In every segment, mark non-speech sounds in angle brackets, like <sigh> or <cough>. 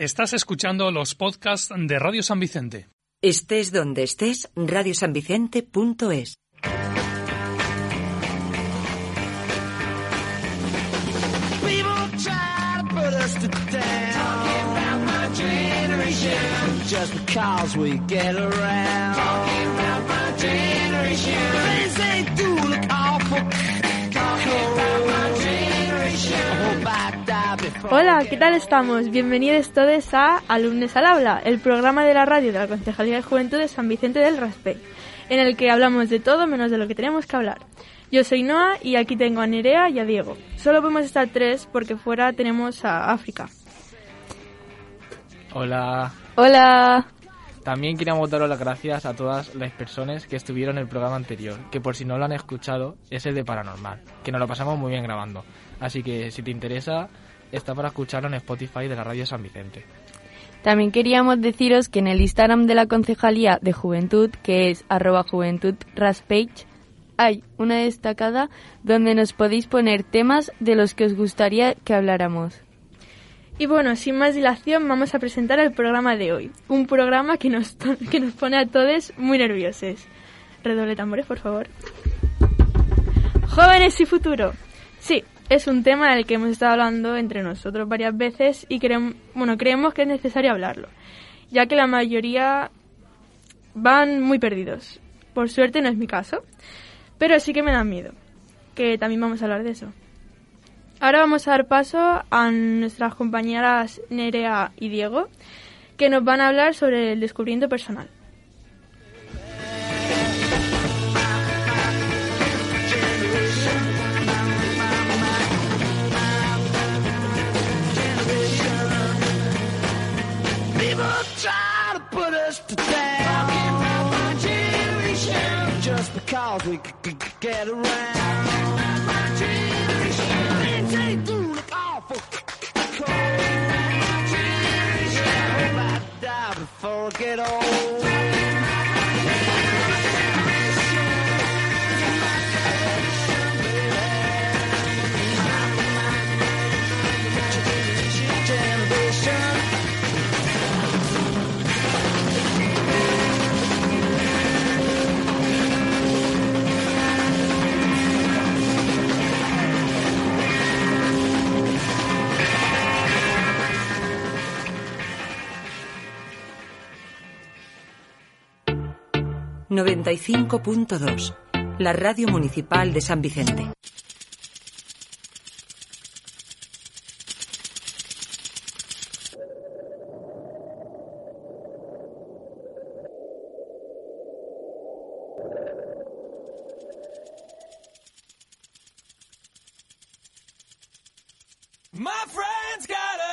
Estás escuchando los podcasts de Radio San Vicente. Estés donde estés, radiosanvicente.es. just because we get around. Hola, ¿qué tal estamos? Bienvenidos todos a Alumnes al Aula, el programa de la radio de la Concejalía de Juventud de San Vicente del Raspey, en el que hablamos de todo menos de lo que tenemos que hablar. Yo soy Noah y aquí tengo a Nerea y a Diego. Solo podemos estar tres porque fuera tenemos a África. Hola. Hola. También queríamos daros las gracias a todas las personas que estuvieron en el programa anterior, que por si no lo han escuchado es el de Paranormal, que nos lo pasamos muy bien grabando. Así que si te interesa, está para escucharlo en Spotify de la Radio San Vicente. También queríamos deciros que en el Instagram de la Concejalía de Juventud, que es arroba juventudraspage, hay una destacada donde nos podéis poner temas de los que os gustaría que habláramos. Y bueno, sin más dilación, vamos a presentar el programa de hoy. Un programa que nos, <laughs> que nos pone a todos muy nerviosos. Redoble tambores, por favor. Jóvenes y futuro. Sí, es un tema del que hemos estado hablando entre nosotros varias veces y creemos, bueno, creemos que es necesario hablarlo, ya que la mayoría van muy perdidos. Por suerte no es mi caso, pero sí que me dan miedo, que también vamos a hablar de eso. Ahora vamos a dar paso a nuestras compañeras Nerea y Diego, que nos van a hablar sobre el descubrimiento personal. Try to put us to. Just because we c- c- c- get around. My generation. Things do look awful. Cold. My generation. I hope I die before I get old. 95.2. La radio municipal de San Vicente.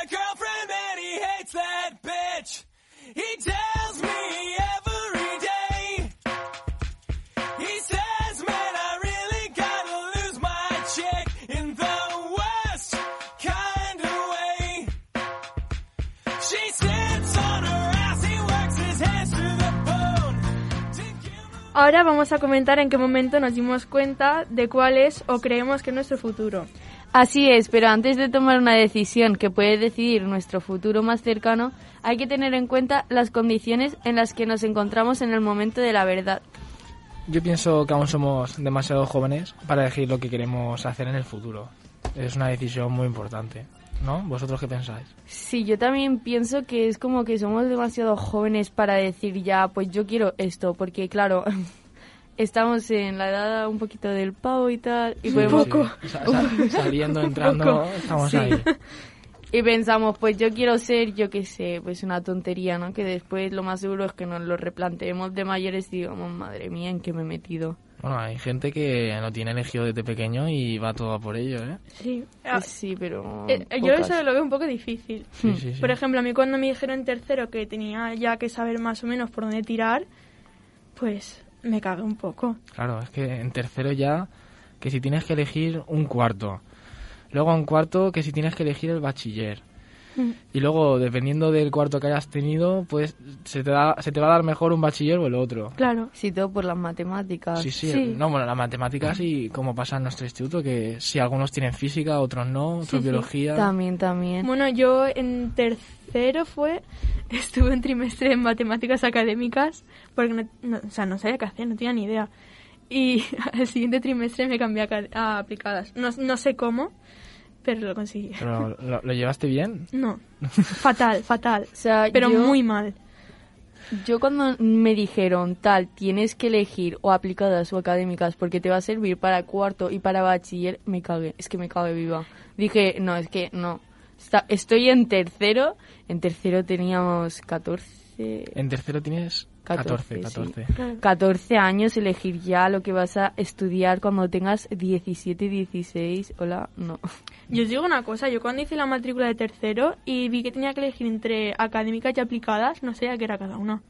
Girlfriend he hates that bitch. Ahora vamos a comentar en qué momento nos dimos cuenta de cuál es o creemos que es nuestro futuro. Así es, pero antes de tomar una decisión que puede decidir nuestro futuro más cercano, hay que tener en cuenta las condiciones en las que nos encontramos en el momento de la verdad. Yo pienso que aún somos demasiado jóvenes para elegir lo que queremos hacer en el futuro. Es una decisión muy importante, ¿no? ¿Vosotros qué pensáis? Sí, yo también pienso que es como que somos demasiado jóvenes para decir ya, pues yo quiero esto, porque claro, <laughs> estamos en la edad un poquito del pavo y tal, y Sí, podemos... sí. Sa- sa- <laughs> saliendo, entrando, poco. estamos Sí. ahí. <laughs> Y pensamos, pues yo quiero ser, yo qué sé, pues una tontería, ¿no? Que después lo más seguro es que nos lo replanteemos de mayores y digamos, madre mía, ¿en qué me he metido? Bueno, hay gente que lo tiene elegido desde pequeño y va todo a por ello, ¿eh? Sí. Pues sí, pero... Eh, yo eso lo veo un poco difícil. Sí, sí, sí. Por ejemplo, a mí cuando me dijeron en tercero que tenía ya que saber más o menos por dónde tirar, pues me cagué un poco. Claro, es que en tercero ya, que si tienes que elegir un cuarto. Luego en cuarto, que si tienes que elegir el bachiller. Mm. <laughs> Y luego, dependiendo del cuarto que hayas tenido, pues se te, da, se te va a dar mejor un bachiller o el otro. Claro. Sí, todo por las matemáticas. Sí, sí, Sí. No, bueno, las matemáticas y como pasa en nuestro instituto, que si algunos tienen física, otros no, otros Sí, sí. biología. También, también. Bueno, yo en tercero fue, <laughs> estuve un trimestre en matemáticas académicas, porque no, no- o sea, no sabía qué hacer, no tenía ni idea. Y <laughs> al siguiente trimestre me cambié a, a aplicadas. No, no sé cómo, pero lo conseguí. Pero ¿lo, lo llevaste bien? No, fatal, fatal. <laughs> O sea, Pero yo- muy mal. Yo cuando me dijeron tal, tienes que elegir o aplicadas o académicas porque te va a servir para cuarto y para bachiller, me cagué, es que me cagué viva. Dije, no, es que no. Está- estoy en tercero, en tercero teníamos 14, En tercero tienes 14, 14, 14. 14 años, elegir ya lo que vas a estudiar cuando tengas 17, 16, hola, no. Yo os digo una cosa, yo cuando hice la matrícula de tercero y vi que tenía que elegir entre académicas y aplicadas, no sabía qué era cada una.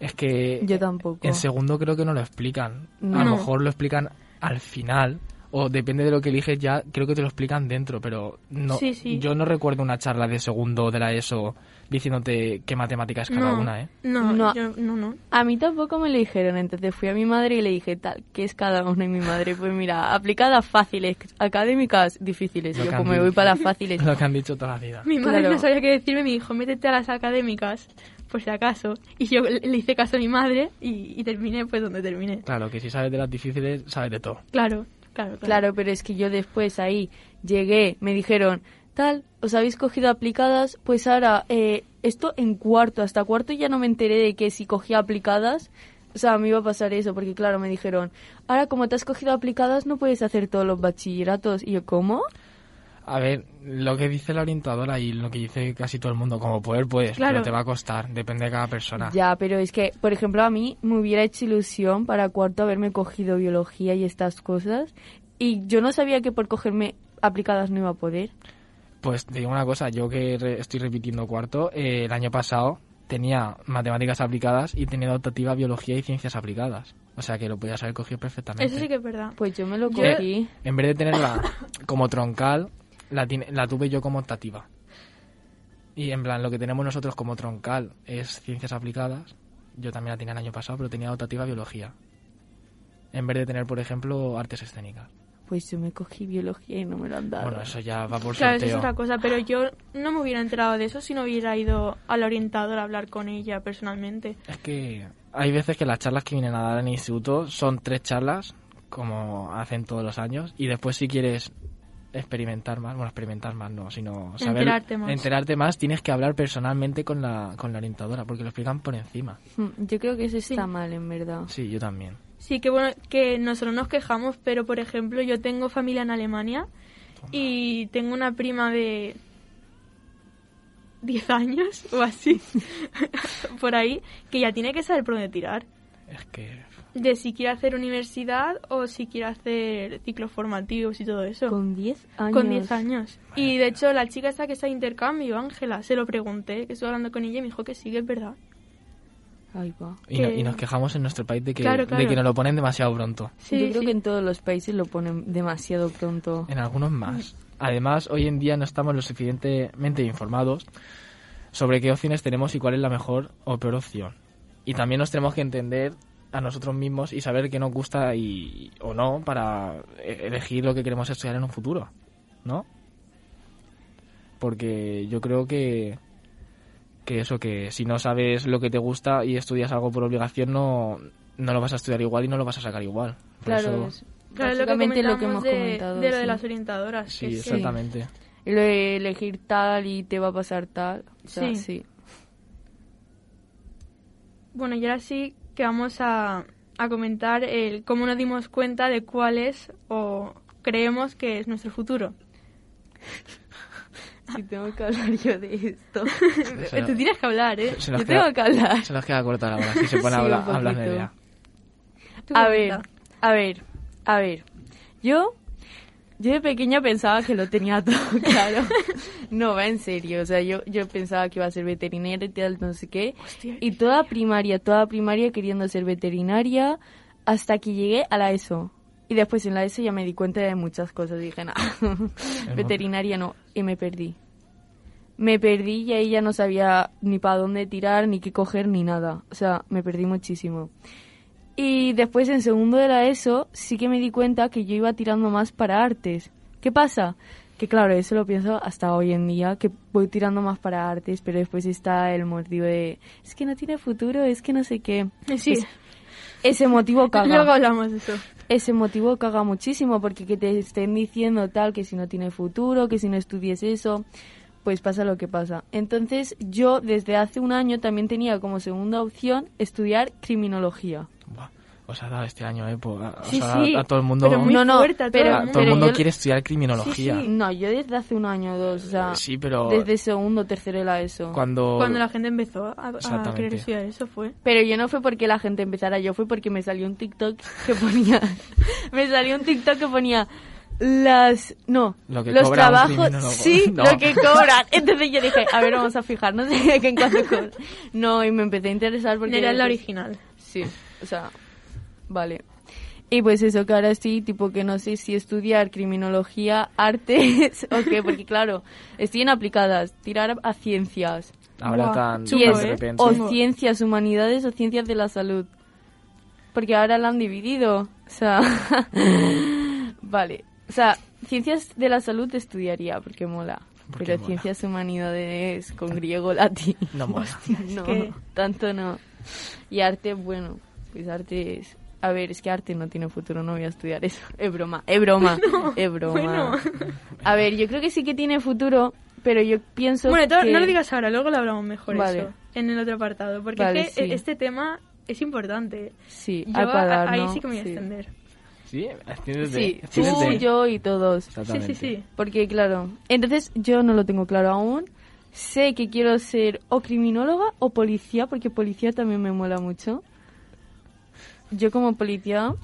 Es que Yo tampoco. en segundo creo que no lo explican. A lo mejor lo explican al final. O depende de lo que eliges ya, creo que te lo explican dentro, pero no, Sí, sí. yo no recuerdo una charla de segundo de la ESO diciéndote qué matemática es cada no, una, ¿eh? No, No. yo- no, no. A mí tampoco me lo dijeron, entonces fui a mi madre y le dije, tal, ¿qué es cada una? Y mi madre, pues mira, aplicadas fáciles, académicas difíciles. Lo Yo que pues me voy para las fáciles. <laughs> Lo que han dicho toda la vida. Mi madre Claro. no sabía qué decirme, me dijo, métete a las académicas, por si acaso. Y yo le le hice caso a mi madre y, y terminé pues donde terminé. Claro, que si sabes de las difíciles, sabes de todo. Claro, claro, claro. Claro, pero es que yo después ahí llegué, me dijeron, tal, os habéis cogido aplicadas, pues ahora, eh, esto en cuarto, hasta cuarto ya no me enteré de que si cogía aplicadas, o sea, me iba a pasar eso, porque claro, me dijeron, ahora como te has cogido aplicadas no puedes hacer todos los bachilleratos. Y yo, ¿cómo? A ver, lo que dice la orientadora y lo que dice casi todo el mundo, como poder, puedes, Claro. pero te va a costar, depende de cada persona. Ya, pero es que, por ejemplo, a mí me hubiera hecho ilusión para cuarto haberme cogido biología y estas cosas. Y yo no sabía que por cogerme aplicadas no iba a poder. Pues te digo una cosa, yo que re- estoy repitiendo cuarto, eh, el año pasado tenía matemáticas aplicadas y tenía optativa biología y ciencias aplicadas. O sea que lo podías haber cogido perfectamente. Eso sí que es verdad. Pues yo me lo cogí. En vez de tenerla como troncal, la, la tuve yo como optativa. Y en plan, lo que tenemos nosotros como troncal es ciencias aplicadas. Yo también la tenía el año pasado, pero tenía optativa biología. En vez de tener, por ejemplo, artes escénicas. Pues yo me cogí biología y no me lo han dado. Bueno, eso ya va por Claro, eso sorteo. es otra cosa, pero yo no me hubiera enterado de eso si no hubiera ido al orientador a hablar con ella personalmente. Es que hay veces que las charlas que vienen a dar en el instituto son tres charlas, como hacen todos los años, y después si quieres experimentar más, bueno, experimentar más no, sino saber Enterarte más. enterarte más, tienes que hablar personalmente con la, con la orientadora, porque lo explican por encima. Mm, Yo creo que eso Sí. está mal, en verdad. Sí, yo también. Sí, que bueno, que nosotros nos quejamos, pero por ejemplo, yo tengo familia en Alemania y tengo una prima de 10 años o así, <laughs> por ahí, que ya tiene que saber por dónde tirar. Es que De si quiere hacer universidad o si quiere hacer ciclos formativos y todo eso. Con 10 años. Con 10 años. Y de hecho, la chica esta que está de intercambio, Ángela, se lo pregunté, que estuve hablando con ella y me dijo que sí, que es verdad. Ahí va. y, no- y nos quejamos en nuestro país de que, Claro, claro. de que nos lo ponen demasiado pronto. Sí, Yo creo sí. que en todos los países lo ponen demasiado pronto. En algunos más. Además, hoy en día no estamos lo suficientemente informados sobre qué opciones tenemos y cuál es la mejor o peor opción. Y también nos tenemos que entender a nosotros mismos y saber qué nos gusta y, o no para e- elegir lo que queremos estudiar en un futuro, ¿no? Porque yo creo que que eso que si no sabes lo que te gusta y estudias algo por obligación no no lo vas a estudiar igual y no lo vas a sacar igual. Por Claro, eso- es Claro, lo que lo que hemos de, comentado. de lo de sí. las orientadoras. sí, que exactamente. Lo de elegir tal y te va a pasar tal. O sea, Sí. sí. Bueno, y ahora sí que vamos a, a comentar el cómo nos dimos cuenta de cuál es o creemos que es nuestro futuro. <laughs> <laughs> Si tengo que hablar yo de esto. <laughs> Se- Tú tienes que hablar, ¿eh? se Yo queda- tengo que hablar. Se nos queda corta la hora, si se <laughs> pone Sí, a hablar, un a hablar de. Tú A ver, A ver, a ver. Yo, yo de pequeña pensaba que lo tenía todo claro. no, va en serio. O sea, yo, yo pensaba que iba a ser veterinaria y tal, no sé qué. Y toda primaria, toda primaria queriendo ser veterinaria hasta que llegué a la ESO. Y después en la ESO ya me di cuenta de muchas cosas. Dije, no, <laughs> veterinaria no. Y me perdí. Me perdí y ahí ya no sabía ni para dónde tirar, ni qué coger, ni nada. O sea, me perdí muchísimo. Y después en segundo de la ESO sí que me di cuenta que yo iba tirando más para artes. ¿Qué pasa? Que claro, eso lo pienso hasta hoy en día, que voy tirando más para artes, pero después está el motivo de, es que no tiene futuro, es que no sé qué. Sí. Es- ese motivo caga. <laughs> Luego hablamos de eso. Ese motivo caga muchísimo porque que te estén diciendo tal que si no tiene futuro, que si no estudies eso, pues pasa lo que pasa. Entonces yo desde hace un año también tenía como segunda opción estudiar criminología. Os ha dado este año, ¿eh? Po- a, o Sí, sea, sí, a todo el mundo... pero muy no, no, fuerte a todo pero, el mundo. todo el pero mundo yo- quiere estudiar criminología. No, yo desde hace un año o dos, o sea, Sí, pero desde segundo, tercero de la ESO. cuando... Cuando la gente empezó a, a querer estudiar eso fue. Pero yo no fue porque la gente empezara, yo fue porque me salió un TikTok que ponía, <laughs> me salió un TikTok que ponía las, no, Lo que los trabajos, sí, <laughs> No. lo que cobran. Entonces yo dije, a ver, vamos a fijarnos <laughs> en cuánto cobran. No, y me empecé a interesar porque... Era la pues, original. Sí, o sea, vale. Y pues eso, que ahora estoy, tipo, que no sé si estudiar criminología, artes <laughs> o qué, porque claro, estoy en aplicadas, tirar a ciencias. Ahora Buah, tan de ¿eh? repente... o ciencias humanidades o ciencias de la salud. Porque ahora la han dividido. O sea, <laughs> vale. O sea, ciencias de la salud estudiaría porque mola. Porque Pero mola. ciencias humanidades con griego, latín. No mola. <laughs> no, que- tanto no. Y arte, bueno, pues arte es... A ver, es que arte no tiene futuro, no voy a estudiar eso. Es broma, es broma, <laughs> es broma. bueno. A ver, yo creo que sí que tiene futuro, pero yo pienso Bueno, to- que... no lo digas ahora, luego lo hablamos mejor Vale. eso, en el otro apartado. Porque Vale, es que sí. este tema es importante. Sí, Yo al a- ahí sí que me voy a sí. extender. Sí, de... Sí, tú, tienes de- yo y todos. Sí, Exactamente. sí, sí. Porque, claro, entonces yo no lo tengo claro aún. Sé que quiero ser o criminóloga o policía, porque policía también me mola mucho. Yo como policía,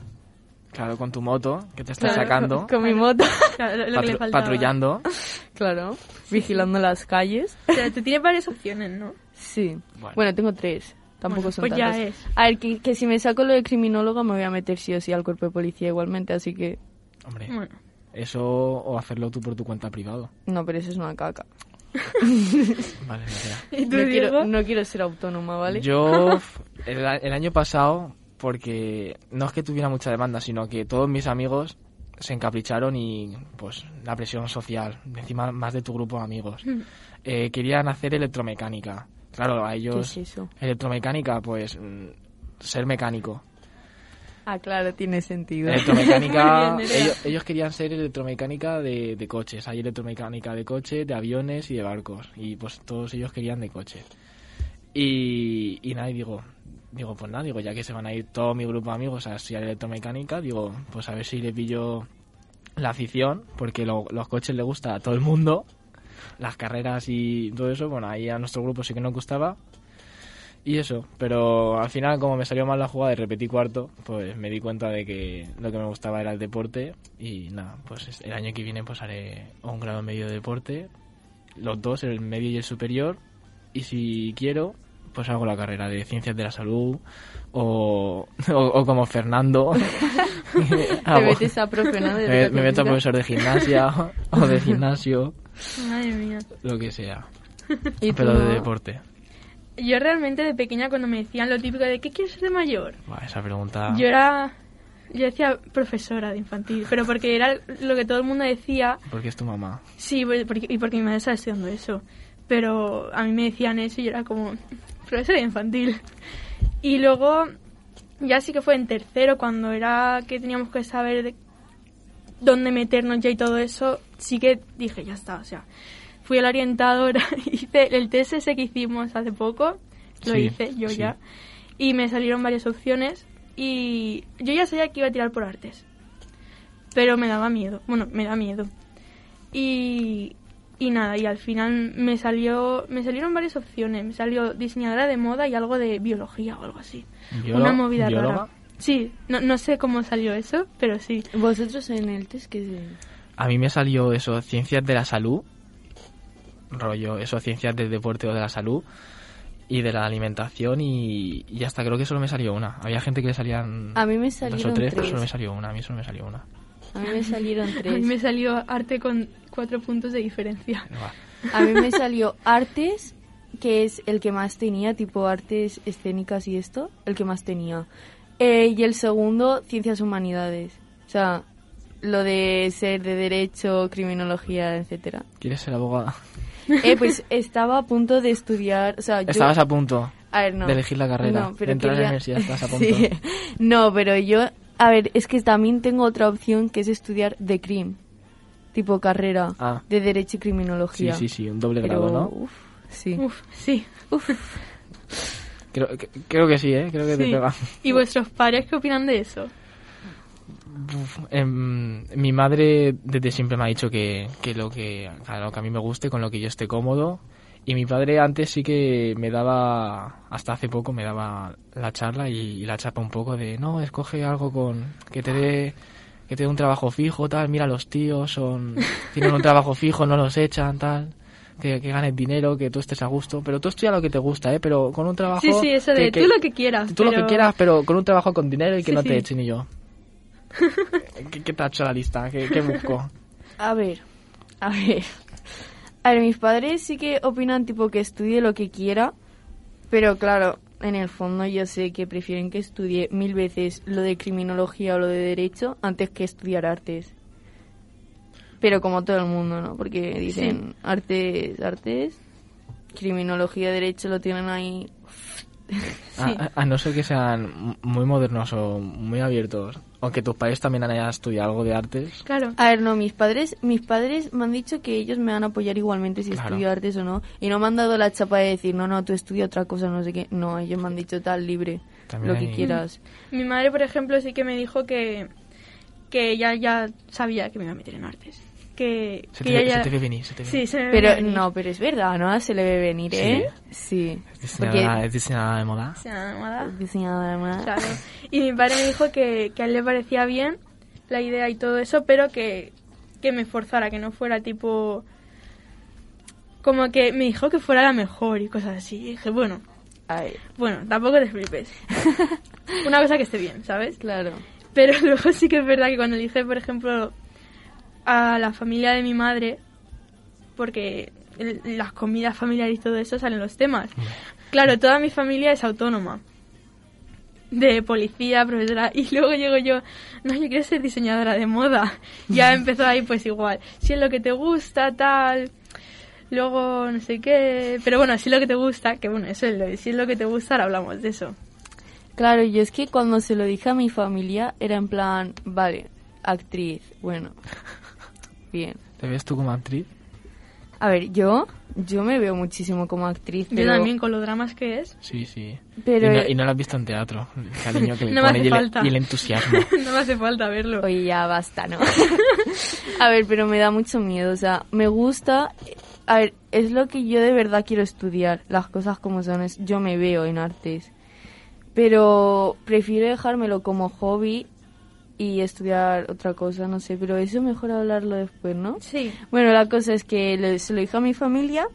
Claro, con tu moto, que te estás Claro, sacando, con mi moto, Claro, lo, lo que le patrullando. <laughs> claro, vigilando las calles. O sea, tú tienes varias opciones, ¿no? Sí. Bueno. Bueno, tengo tres. Tampoco Bueno, son pues ya es. A ver, que, que si me saco lo de criminóloga me voy a meter sí o sí al cuerpo de policía igualmente, así que... Hombre, Bueno, eso o hacerlo tú por tu cuenta privado. No, pero eso es una caca. <laughs> Vale, no. ¿y tú, No Diego? quiero, no quiero ser autónoma, ¿vale? Yo, el, a- el año pasado, porque no es que tuviera mucha demanda, sino que todos mis amigos se encapricharon y, pues, la presión social, encima más de tu grupo de amigos. Eh, querían hacer electromecánica. Claro, a ¿Qué ellos... es eso? Electromecánica, pues, mm, ser mecánico. Ah, claro, tiene sentido. Electromecánica, <laughs> ellos querían ser electromecánica de, de coches. Hay electromecánica de coches, de aviones y de barcos. Y pues todos ellos querían de coches. Y, y nada, y digo, digo, pues nada, digo, ya que se van a ir todo mi grupo de amigos a estudiar electromecánica, digo, pues a ver si le pillo la afición, porque lo- los coches le gusta a todo el mundo, las carreras y todo eso, bueno, ahí a nuestro grupo sí que nos gustaba. Y eso, pero al final como me salió mal la jugada y repetí cuarto, pues me di cuenta de que lo que me gustaba era el deporte y nada, pues el año que viene pues haré un grado medio de deporte, los dos, el medio y el superior, y si quiero, pues hago la carrera de ciencias de la salud o, o, o como Fernando. <laughs> <laughs> Te metes a profe, ¿no? <laughs> Me, me meto a profesor de gimnasia o de gimnasio, Madre mía. lo que sea, ¿Y pero tú? de deporte. Yo realmente de pequeña cuando me decían lo típico de ¿qué quieres ser de mayor? Buah, esa pregunta... Yo era... Yo decía profesora de infantil, pero porque era lo que todo el mundo decía. Porque es tu mamá. Sí, porque, y porque mi madre estaba estudiando eso. Pero a mí me decían eso y yo era como profesora infantil. Y luego, ya sí que fue en tercero, cuando era que teníamos que saber de dónde meternos ya y todo eso, sí que dije, ya está, o sea, fui a la orientadora, <laughs> hice el test ese que hicimos hace poco, lo Sí, hice yo sí. ya, y me salieron varias opciones y yo ya sabía que iba a tirar por artes, pero me daba miedo, bueno, me da miedo. Y, y nada, y al final me salió me salieron varias opciones, me salió diseñadora de moda y algo de biología o algo así. Una movida bióloga. rara. Sí, no, no sé cómo salió eso, pero sí. Vosotros en el test que A mí me salió eso, ciencias de la salud, rollo, eso, ciencias del deporte o de la salud y de la alimentación y, y hasta creo que solo me salió una. Había gente que le salían A mí me dos o salieron tres, pero tres. solo me salió una. A mí solo me salió una. A mí me salieron A mí tres. me salió arte con cuatro puntos de diferencia. A mí me salió artes, que es el que más tenía, tipo artes escénicas y esto, el que más tenía. Eh, y el segundo, ciencias humanidades. O sea, lo de ser de derecho, criminología, etcétera. ¿Quieres ser abogada? Eh, pues estaba a punto de estudiar, o sea, yo... Estabas a punto A ver, no. de elegir la carrera, No, pero de entrar a la quería- universidad, estabas a <laughs> punto. Sí. No, pero yo... A ver, es que también tengo otra opción que es estudiar de CRIM. Tipo carrera Ah. de Derecho y Sí, Criminología. sí, sí, un doble Pero, grado, ¿no? uf, sí. Uf, sí. Creo, que- creo que sí, ¿eh? Creo que te sí. pega. ¿Y vuestros padres qué opinan de eso? Uf, em, mi madre desde siempre me ha dicho que, que lo que, a lo que a mí me guste, con lo que yo esté cómodo. Y mi padre antes sí que me daba, hasta hace poco me daba la charla y, y la chapa un poco de, no, escoge algo con que te dé que te dé un trabajo fijo, tal, mira los tíos son <laughs> tienen un trabajo fijo, no los echan, tal. Que, que ganes dinero, que tú estés a gusto, pero tú estudia lo que te gusta, ¿eh? Pero con un trabajo... Sí, sí, eso de que- tú lo que quieras. Tú lo que quieras, pero con un trabajo con dinero y que Sí, no sí. te echen y yo. <laughs> ¿Qué, qué te ha hecho la lista? ¿Qué, qué busco? <laughs> A ver, a ver. A ver, mis padres sí que opinan tipo que estudie lo que quiera, pero claro, en el fondo yo sé que prefieren que estudie mil veces lo de criminología o lo de derecho antes que estudiar artes. Pero como todo el mundo, ¿no? Porque dicen artes, artes, criminología, derecho lo tienen ahí. <laughs> A, a- a no ser que sean muy modernos o muy abiertos, o que tus padres también hayan estudiado algo de artes. Claro. A ver, no, mis padres, mis padres me han dicho que ellos me van a apoyar igualmente si Claro. estudio artes o no. Y no me han dado la chapa de decir, no, no, tú estudia otra cosa, no sé qué. No, ellos me han dicho tal, libre, También lo que hay- quieras. Mi madre, por ejemplo, sí que me dijo que, que ella ya sabía que me iba a meter en artes. Que, Se que te, ella se ya... te ve venir, se te ve Sí, se me Pero venir. no, pero es verdad, ¿no? Se le ve venir, ¿eh? Sí. Es Porque diseñadora, es diseñadora de moda. O sea, nada. diseñadora de moda. Claro. Y mi padre me dijo que, que a él le parecía bien la idea y todo eso, pero que, que me forzara, que no fuera tipo... Como que me dijo que fuera la mejor y cosas así. Y dije, bueno, Ay, bueno, tampoco te flipes. <laughs> Una cosa que esté bien, ¿sabes? claro. Pero <laughs> luego sí que es verdad que cuando dije, por ejemplo, a la familia de mi madre, porque el- las comidas familiares y todo eso salen los temas. Claro, toda mi familia es autónoma. De policía, profesora, <laughs> y luego llego yo, no, yo quiero ser diseñadora de moda. Ya empezó ahí pues igual, si es lo que te gusta, tal, luego no sé qué, pero bueno, si es lo que te gusta, que bueno, eso es lo, si es lo que te gusta, ahora hablamos de eso. Claro, yo es que cuando se lo dije a mi familia era en plan, vale, actriz, bueno, bien. ¿Te ves tú como actriz? A ver, yo, yo me veo muchísimo como actriz, Yo también con los dramas que es. Sí, sí. Pero- y, no, y no lo has visto en teatro. El cariño que le <laughs> No pone el, y el entusiasmo. <laughs> no me hace falta verlo. Oye, ya basta, ¿no? <laughs> a ver, pero me da mucho miedo, o sea, me gusta... A ver, es lo que yo de verdad quiero estudiar, las cosas como son, es, yo me veo en artes. Pero prefiero dejármelo como hobby y estudiar otra cosa, no sé, pero eso mejor hablarlo después, ¿no? Sí. Bueno, la cosa es que le- se lo dije a mi familia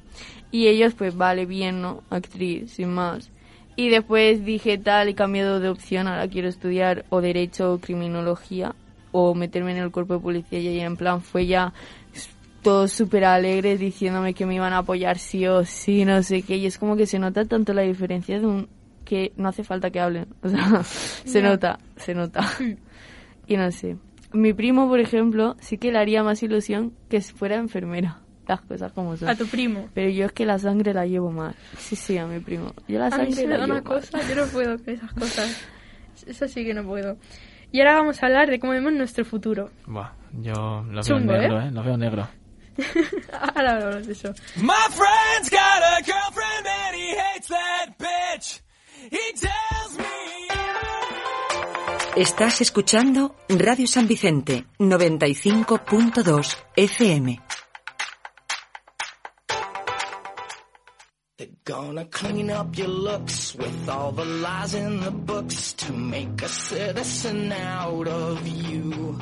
y ellos, pues, vale, bien, ¿no? Actriz, sin más. Y después dije tal, he cambiado de opción, ahora quiero estudiar o Derecho o Criminología o meterme en el cuerpo de policía y en plan fue ya todos súper alegres diciéndome que me iban a apoyar sí o sí, no sé qué. Y es como que se nota tanto la diferencia de un que no hace falta que hablen. <laughs> O sea, se nota, se nota. Y no sé. Mi primo, por ejemplo, sí que le haría más ilusión que fuera enfermera. Las cosas como son. A tu primo. Pero yo es que la sangre la llevo mal. Sí, sí, a mi primo. Yo la A sangre mí se me da llevo una mal. cosa, yo no puedo con esas cosas. <laughs> Eso sí que no puedo. Y ahora vamos a hablar de cómo vemos nuestro futuro. Buah, yo lo veo Chungo, negro, ¿eh? ¿eh? Lo veo negro. <laughs> Ahora hablamos de eso. My friend's got a girlfriend and he hates that bitch. He tells me. Estás escuchando Radio San Vicente 95.2 FM. They're gonna clean up your looks with all the lies in the books to make a citizen out of you.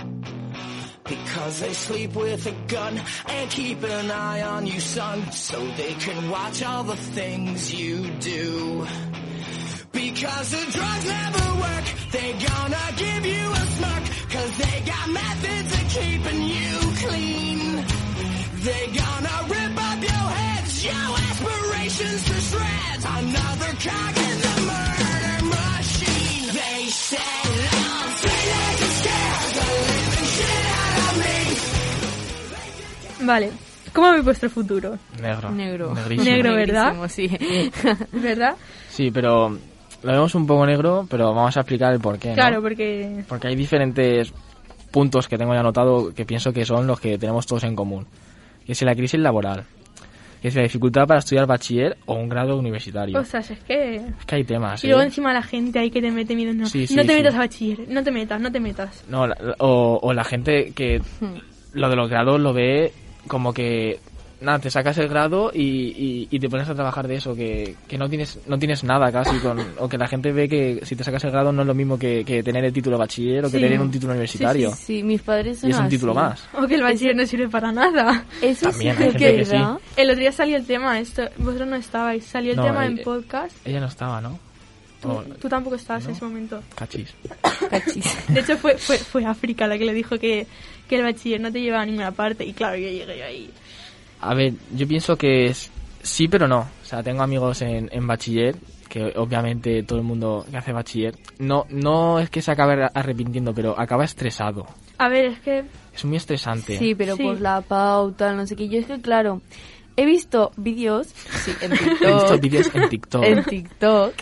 Because they sleep with a gun and keep an eye on you, son, so they can watch all the things you do. Because the drugs never work, they gonna give you a smirk, cause they got methods of keeping you clean. They gonna rip up your heads, your aspirations to shreds, another cog in the murder machine. They say love, say that you scared the living shit out of me. Vale. ¿Cómo habéis vuestro futuro? Negro. Negro. Negrísimo. Negro, ¿verdad? Negrísimo, sí. <laughs> ¿Verdad? Sí, pero lo vemos un poco negro, pero vamos a explicar el porqué. ¿no? Claro, porque... Porque hay diferentes puntos que tengo ya anotado que pienso que son los que tenemos todos en común. Que es la crisis laboral, que es la dificultad para estudiar bachiller o un grado universitario. O sea, es que... es que hay temas, Y ¿eh? luego encima la gente ahí que te mete miedo. No, Sí, sí, no te sí. metas a bachiller, no te metas, no te metas. No, la- o, o la gente que lo de los grados lo ve como que nada, te sacas el grado y, y, y te pones a trabajar de eso, que, que no tienes no tienes nada casi, con, o que la gente ve que si te sacas el grado no es lo mismo que, que tener el título de bachiller o que Sí. tener un título universitario. Sí, sí, mis padres son Y es un así. título más. O que el bachiller no sirve para nada. Eso También sí hay que gente que es sí. verdad. El otro día salió el tema, esto, vosotros no estabais, salió el No, tema eh, en podcast. Ella no estaba, ¿no? Tú, tú tampoco estabas en ¿no? ese momento. Cachis. Cachis. De hecho, fue, fue, fue África la que le dijo que, que el bachiller no te lleva a ninguna parte. Y claro, yo llegué ahí. A ver, yo pienso que es sí, pero no. O sea, tengo amigos en, en bachiller, que obviamente todo el mundo que hace bachiller, no, no es que se acabe arrepintiendo, pero acaba estresado. A ver, es que Es muy estresante. Sí, pero Sí. por la pauta, no sé qué. Yo es que, claro, he visto vídeos, sí, en <laughs> He visto TikTok, vídeos en TikTok. en TikTok,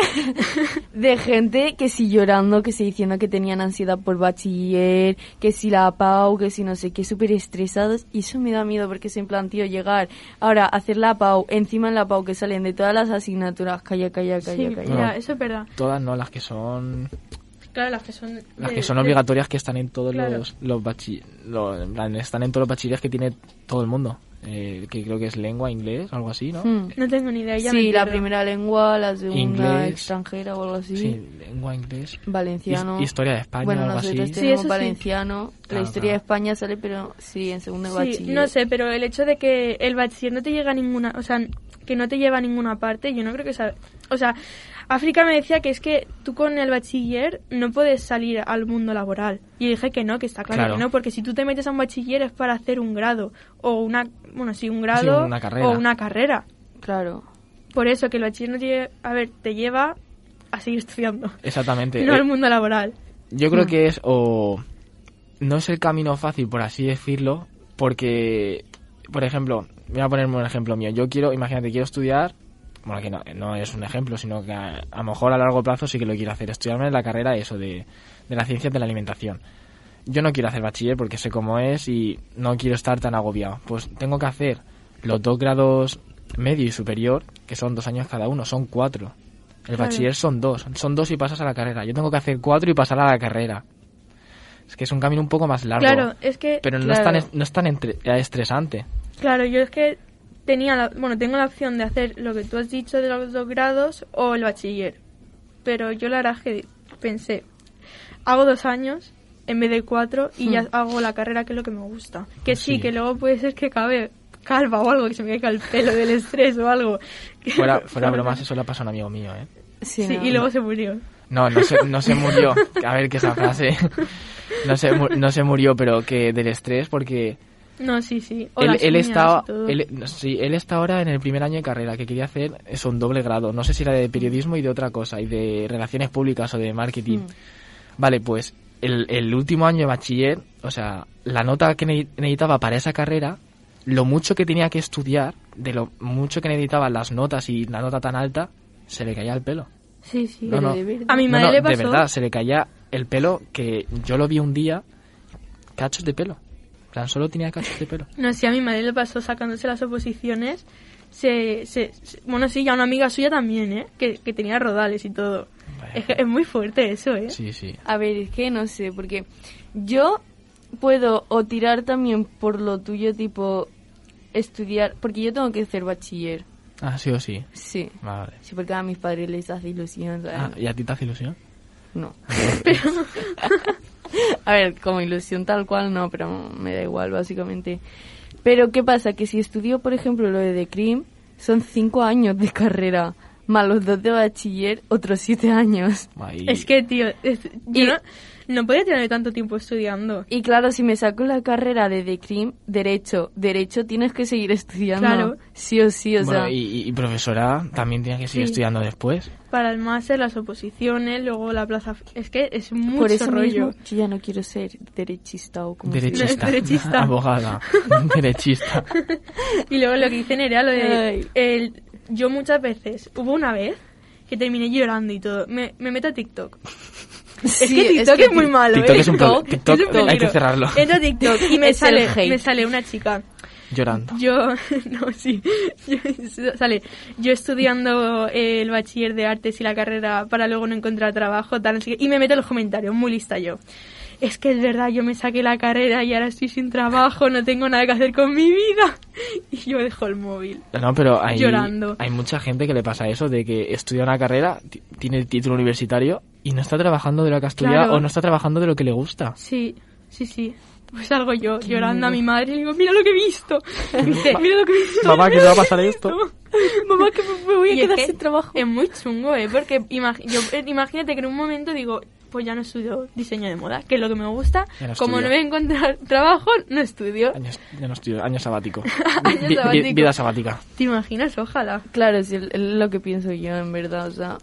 de gente que sí llorando, que sí diciendo que tenían ansiedad por bachiller, que si la PAU, que si no sé qué, súper estresados. Y eso me da miedo porque es en plan, tío, llegar ahora a hacer la PAU, encima en la PAU que salen de todas las asignaturas, calla, calla, calla, sí, calla. mira, No. eso es verdad. Todas no, las que son Claro, las que son... las de- que son de- obligatorias que están en todos Claro. los los en plan, están en todos los bachilleres que tiene todo el mundo. Eh, que creo que es lengua, inglés, algo así, ¿no? Hmm. No tengo ni idea, ya me Sí, la pierdo. primera lengua, la segunda Inglés. extranjera o algo así. Sí, lengua, inglés. Valenciano. His- historia de España, Bueno, algo así. nosotros Sí, tenemos eso sí. valenciano. Claro, la historia claro. de España sale, pero sí, en segundo Sí, bachiller. no sé, pero el hecho de que el bachiller no te llega a ninguna, o sea, que no te lleva a ninguna parte, yo no creo que sea, o sea, África me decía que es que tú con el bachiller no puedes salir al mundo laboral. Y dije que no, que está claro, Claro. que no, porque si tú te metes a un bachiller es para hacer un grado o una, bueno, sí, un grado una carrera. o una carrera. Claro. Por eso que el bachiller no te lleva, a ver, te lleva a seguir estudiando, Exactamente. <laughs> no Eh, al mundo laboral. Yo creo que es o no es el camino fácil, por así decirlo, porque, por ejemplo, voy a ponerme un ejemplo mío. Yo quiero, imagínate, quiero estudiar, bueno, que no, no es un ejemplo, sino que a, lo mejor a largo plazo sí que lo quiero hacer, estudiarme la carrera eso de, de las ciencias de la alimentación. Yo no quiero hacer bachiller porque sé cómo es y no quiero estar tan agobiado. Pues tengo que hacer los dos grados medio y superior, que son dos años cada uno, son cuatro. El Claro. bachiller son dos, son dos y pasas a la carrera. Yo tengo que hacer cuatro y pasar a la carrera. Es que es un camino un poco más largo. Claro, es que pero no claro. es tan, no es tan entre- estresante. Claro, yo es que tenía la, bueno, tengo la opción de hacer lo que tú has dicho de los dos grados o el bachiller. Pero yo la verdad es que pensé, hago dos años en vez de cuatro y ya hago la carrera que es lo que me gusta. Que sí, Sí. que luego puede ser que acabe calva o algo, que se me caiga el pelo del estrés o algo. <laughs> Fuera, <laughs> fuera bromas, eso le pasó a un amigo mío, ¿eh? Sí, Sí, no. y luego se murió. No, no se, no se murió. A ver, que esa frase... <laughs> No se, no se murió, pero que del estrés porque... No, sí, sí. O Él, él está, él, no, sí, él está ahora en el primer año de carrera, que quería hacer es un doble grado. No sé si era de periodismo y de otra cosa, y de relaciones públicas o de marketing. Vale, pues el, el último año de bachiller, o sea, la nota que ne- necesitaba para esa carrera, lo mucho que tenía que estudiar, de lo mucho que necesitaba las notas y la nota tan alta, se le caía el pelo. Sí, sí. No, no. de verdad. A mi madre no, le de pasó. verdad, se le caía el pelo que yo lo vi un día, cachos de pelo. Plan, solo tenía cachos de pelo. No, sí, a mi madre le pasó sacándose las oposiciones. Se, se, se- bueno, sí, y a una amiga suya también, ¿eh? Que, que tenía rodales y todo. Es, que es muy fuerte eso, ¿eh? Sí, sí. A ver, es que no sé, porque yo puedo o tirar también por lo tuyo, tipo estudiar, porque yo tengo que hacer bachiller. Ah, sí o sí. Sí. Vale. Sí, porque a mis padres les hace ilusión. ¿sabes? Ah, ¿Y a ti te hace ilusión? No. <laughs> <laughs> <laughs> a ver, como ilusión tal cual no, pero me da igual, básicamente. Pero, ¿qué pasa? Que si estudio, por ejemplo, lo de The Cream, son cinco años de carrera, más los dos de bachiller, otros siete años. Ahí. Es que, tío, es- yo Y- no, no podía tirarme tanto tiempo estudiando. Y claro, si me saco la carrera de The Cream, derecho, derecho tienes que seguir estudiando. Claro. Sí o sí, o Bueno, sea. y, y- profesora también tiene que seguir Sí. estudiando después. Para el máster, las oposiciones, luego la plaza... Es que es mucho por eso rollo. mismo, yo ya no quiero ser derechista o como. Derechista. derechista. <laughs> Abogada. <laughs> Derechista. Y luego lo que dice Nerea, lo de... El- yo muchas veces, hubo una vez que terminé llorando y todo. Me, me meto a TikTok. <laughs> Sí, es que TikTok es, muy malo, TikTok ¿eh? es un TikTok es un hay que cerrarlo. <laughs> Entro a TikTok y me <laughs> sale, me sale una chica Llorando. Yo, no, sí, yo, sale, yo estudiando el bachiller de artes y la carrera para luego no encontrar trabajo, tal, y me meto en los comentarios, muy lista yo. Es que es verdad, yo me saqué la carrera y ahora estoy sin trabajo, no tengo nada que hacer con mi vida. <laughs> Y yo dejo el móvil. No, pero hay, Llorando. hay mucha gente que le pasa eso, de que estudia una carrera, ti- tiene el título universitario y no está trabajando de lo que ha estudiado Claro. o no está trabajando de lo que le gusta. Sí, sí, sí. Pues salgo yo llorando a mi madre y le digo, mira lo que he visto. <laughs> <laughs> Dice, mira lo que he visto. Mamá, que te va a pasar esto. Mamá, que me, me voy a Y es quedar que sin trabajo. Es muy chungo, ¿eh? Porque imag- yo, eh, imagínate que en un momento digo, pues ya no estudio diseño de moda, que es lo que me gusta. No Como estudio. no voy a encontrar <laughs> trabajo, no estudio. Años, ya no estoy, año sabático. <laughs> Año sabático. vida sabática. ¿Te imaginas? Ojalá. Claro, es lo que pienso yo, en verdad. O sea,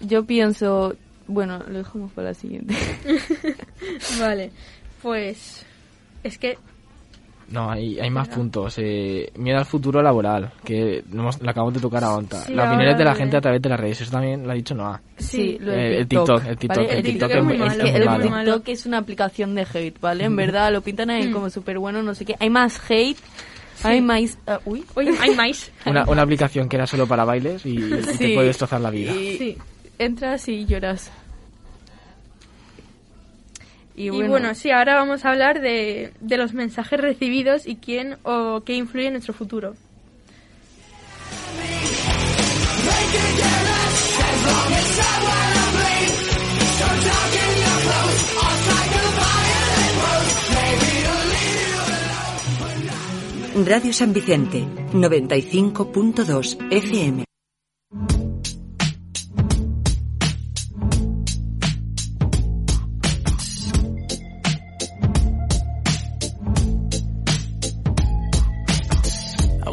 yo pienso. Bueno, lo dejamos para la siguiente. <laughs> Vale, pues es que No, hay, hay más puntos. Eh, miedo al futuro laboral, que lo, hemos- lo acabamos de tocar ahora. Sí, Las opiniones de la gente a través de las redes, eso también lo ha dicho Noah. Sí, lo Eh, el TikTok, el TikTok, ¿vale? el TikTok es muy- es es que muy el malo. TikTok es una aplicación de hate, ¿vale? En verdad lo pintan ahí Mm. como súper bueno, no sé qué. Hay más hate, hay más... ah, uy. Oye, hay más. <laughs> Una, una aplicación que era solo para bailes y, y te Sí. puede destrozar la vida. Y Sí. entras y lloras. Y bueno, sí, ahora vamos a hablar de, de los mensajes recibidos y quién o qué influye en nuestro futuro. Radio San Vicente, 95.2 FM.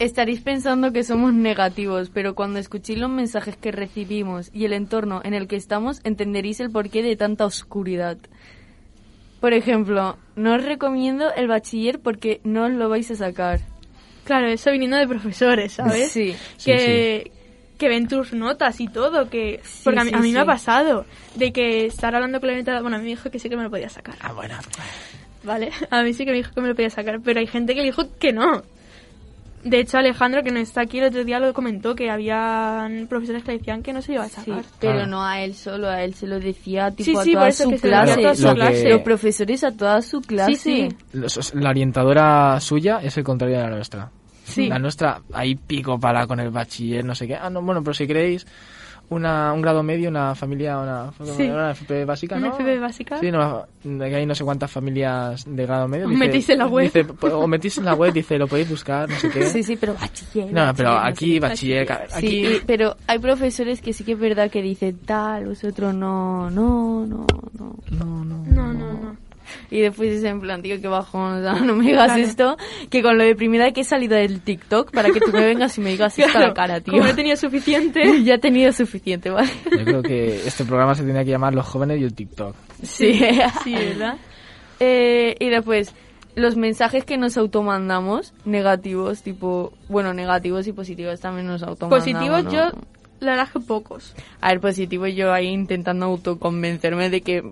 estaréis pensando que somos negativos, pero cuando escuchéis los mensajes que recibimos y el entorno en el que estamos, entenderéis el porqué de tanta oscuridad. Por ejemplo, no os recomiendo el bachiller porque no os lo vais a sacar. Claro, eso viniendo de profesores, ¿sabes? Sí. que, que ven tus notas y todo, que... Sí, porque a mí, sí, a mí me ha pasado de que estar hablando con la. Bueno, a mí me dijo que sí que me lo podía sacar, Ah, bueno. ¿vale? A mí sí que me dijo que me lo podía sacar, pero hay gente que le dijo que no. De hecho, Alejandro, que no está aquí, el otro día lo comentó, que habían profesores que le decían que no se iba a Sí, sacar. pero Claro. no a él solo, a él se lo decía tipo Sí, a sí, por toda eso su que se lo a clase. toda su Lo que- clase. Los profesores a toda su clase. sí. Los- La orientadora suya es el contrario de la nuestra. Sí. La nuestra, ahí pico para con el bachiller, no sé qué. Ah, no, bueno, pero si queréis una, un grado medio, una familia, una, Sí. una FP básica, ¿Una ¿no? FP básica? Sí, no, hay no sé cuántas familias de grado medio. Os metís en la web. dice, po- o metís en la web, dice, lo podéis buscar, no sé qué. Sí, sí, pero bachiller. No, pero bachiller, no aquí sé. bachiller, Sí, aquí... y- pero hay profesores que sí que es verdad que dicen tal, vosotros no, no, no, no. No, no. No, no, no. <laughs> Y después es en plan, tío, que bajón, <laughs> o sea, no me digas Claro. esto, que con lo de primera que he salido del TikTok para que tú me vengas y me digas esto a la cara, tío. Como no tenía suficiente... <laughs> ya he tenido suficiente, ¿vale? Yo creo que este programa se tenía que llamar Los jóvenes y el TikTok. Sí. Sí, ¿verdad? Eh, y después, los mensajes que nos automandamos, negativos, tipo, bueno, negativos y positivos también nos automandamos. Positivos ¿no? yo la verdad que pocos. A ver, positivo yo ahí intentando autoconvencerme de que...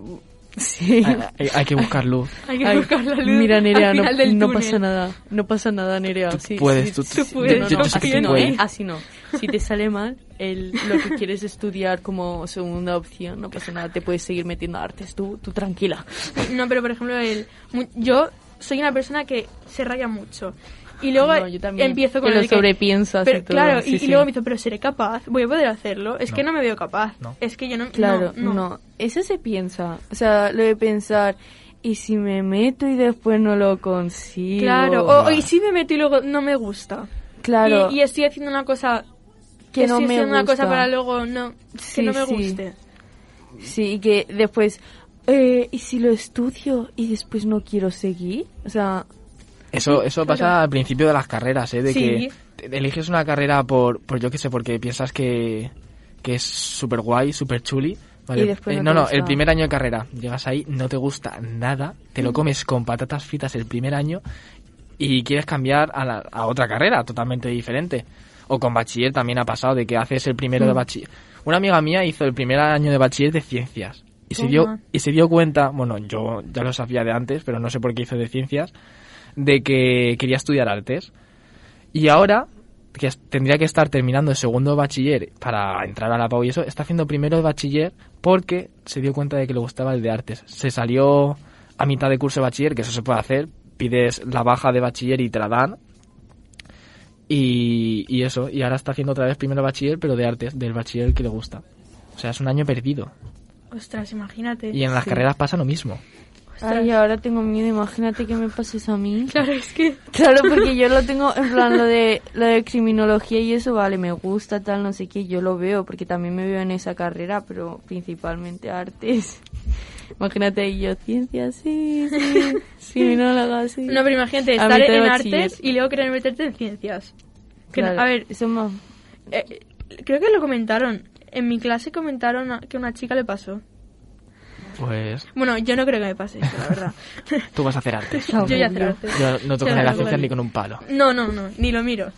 Sí. Hay, hay- hay que buscar luz. <laughs> Hay que Ay, buscar la luz Mira, Nerea, al no, pasa nada. No pasa nada, Nerea. Sí, puedes, sí, tú- tú puedes, no, yo- no, yo sé que así tú no, puedes. ¿eh? Así no. Si te sale mal el, lo que quieres estudiar como segunda opción, no pasa nada. Te puedes seguir metiendo a artes. Tú, tú tranquila. No, pero por ejemplo, el, yo soy una persona que se raya mucho. Y luego No, yo también. empiezo con Que lo el que- sobrepiensas pero, y todo, Claro, sí, y, y sí. luego me dice, pero seré capaz, voy a poder hacerlo. Es que no me veo capaz. No. Es que yo no. Claro, no, no, no. Eso se piensa. O sea, lo de pensar, ¿y si me meto y después no lo consigo? Claro, o, o y si me meto y luego no me gusta. Claro. Y, y estoy haciendo una cosa Que no estoy me haciendo una cosa gusta. para luego no que Sí, no me sí. guste. Sí, y que después, eh, ¿y si lo estudio y después no quiero seguir? O sea, Eso, eso pasa al principio de las carreras, ¿eh? De Sí. que eliges una carrera por, por yo qué sé, porque piensas que, que es súper guay, súper chuli. Vale. Y después Eh, no no, no, el primer año de carrera. Llegas ahí, no te gusta nada, te lo comes con patatas fritas el primer año y quieres cambiar a, la- a otra carrera totalmente diferente. O con bachiller también ha pasado, de que haces el primero de bachiller. Una amiga mía hizo el primer año de bachiller de ciencias. Y se, dio, y se dio cuenta, bueno, yo ya lo sabía de antes, pero no sé por qué hizo de ciencias, de que quería estudiar artes. Y ahora, que tendría que estar terminando el segundo de bachiller para entrar a la PAU y eso, está haciendo primero de bachiller porque se dio cuenta de que le gustaba el de artes. Se salió a mitad de curso de bachiller, que eso se puede hacer, pides la baja de bachiller y te la dan. Y, y eso, y ahora está haciendo otra vez primero de bachiller, pero de artes, del bachiller que le gusta. O sea, es un año perdido. Ostras, imagínate. Y en las carreras pasa lo mismo. Ay, ahora tengo miedo, imagínate que me pases a mí. <laughs> Claro, es que <laughs> Claro, porque yo lo tengo, en plan, lo de, lo de criminología y eso, vale, me gusta, tal, no sé qué, yo lo veo, porque también me veo en esa carrera, pero principalmente artes. <laughs> Imagínate ahí yo, ciencias, sí, sí, criminóloga, sí. no, pero imagínate estar en artes y luego querer meterte en ciencias. Que no- Claro, a ver, eso más... eh, creo que lo comentaron. En mi clase comentaron que a una chica le pasó. Pues Bueno, yo no creo que me pase eso, la verdad. <laughs> tú vas a hacer artes. yo ya hacer artes. Yo no toco la ciencia ni con un palo. No, no, no, ni lo miro.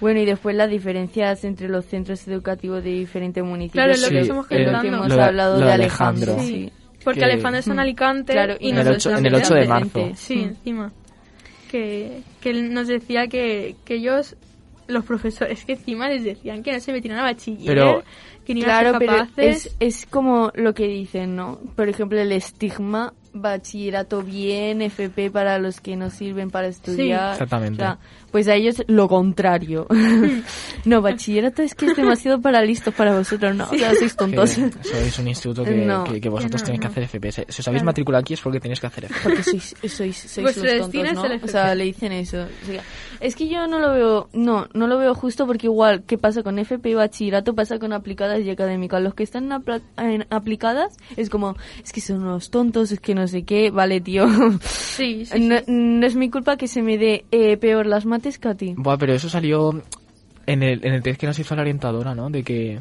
Bueno, y después las diferencias entre los centros educativos de diferentes municipios. Claro, es lo que Sí, estamos el- es lo que hemos lo de- hablado lo de Alejandro. Alejandro. Sí. Porque Que- Alejandro está en Alicante Claro, y En el nosotros ocho- en el estamos 8 de marzo. Sí, encima. Que, que él nos decía que, que ellos, los profesores, que encima les decían que no se metieran a bachiller, Pero- que ni iban a ser pero capaces. es, es como lo que dicen, ¿no? Por ejemplo, el estigma, bachillerato bien, FP para los que no sirven para estudiar. Exactamente. O sea, pues a ellos lo contrario. <laughs> no, bachillerato es que es demasiado para listos para vosotros, no, o sea, sois Que tontos. sois un instituto que, No, que- que vosotros que no, tenéis que no. hacer FP. Si os habéis matriculado aquí es porque tenéis que hacer FP. Porque sois, sois, sois los tontos, ¿no? O sea, le dicen eso. O sea, es que yo no lo veo, no, no lo veo justo porque igual, ¿qué pasa con FP y bachillerato? Pasa con aplicadas y académicas. Los que están en, aplicadas es como, es que son unos tontos, es que no sé qué, vale, tío. Sí, sí, <laughs> no, sí. no es mi culpa que se me dé eh, peor las mates que a ti. Buah, pero eso salió en el, en el test que nos hizo la orientadora, ¿no? De que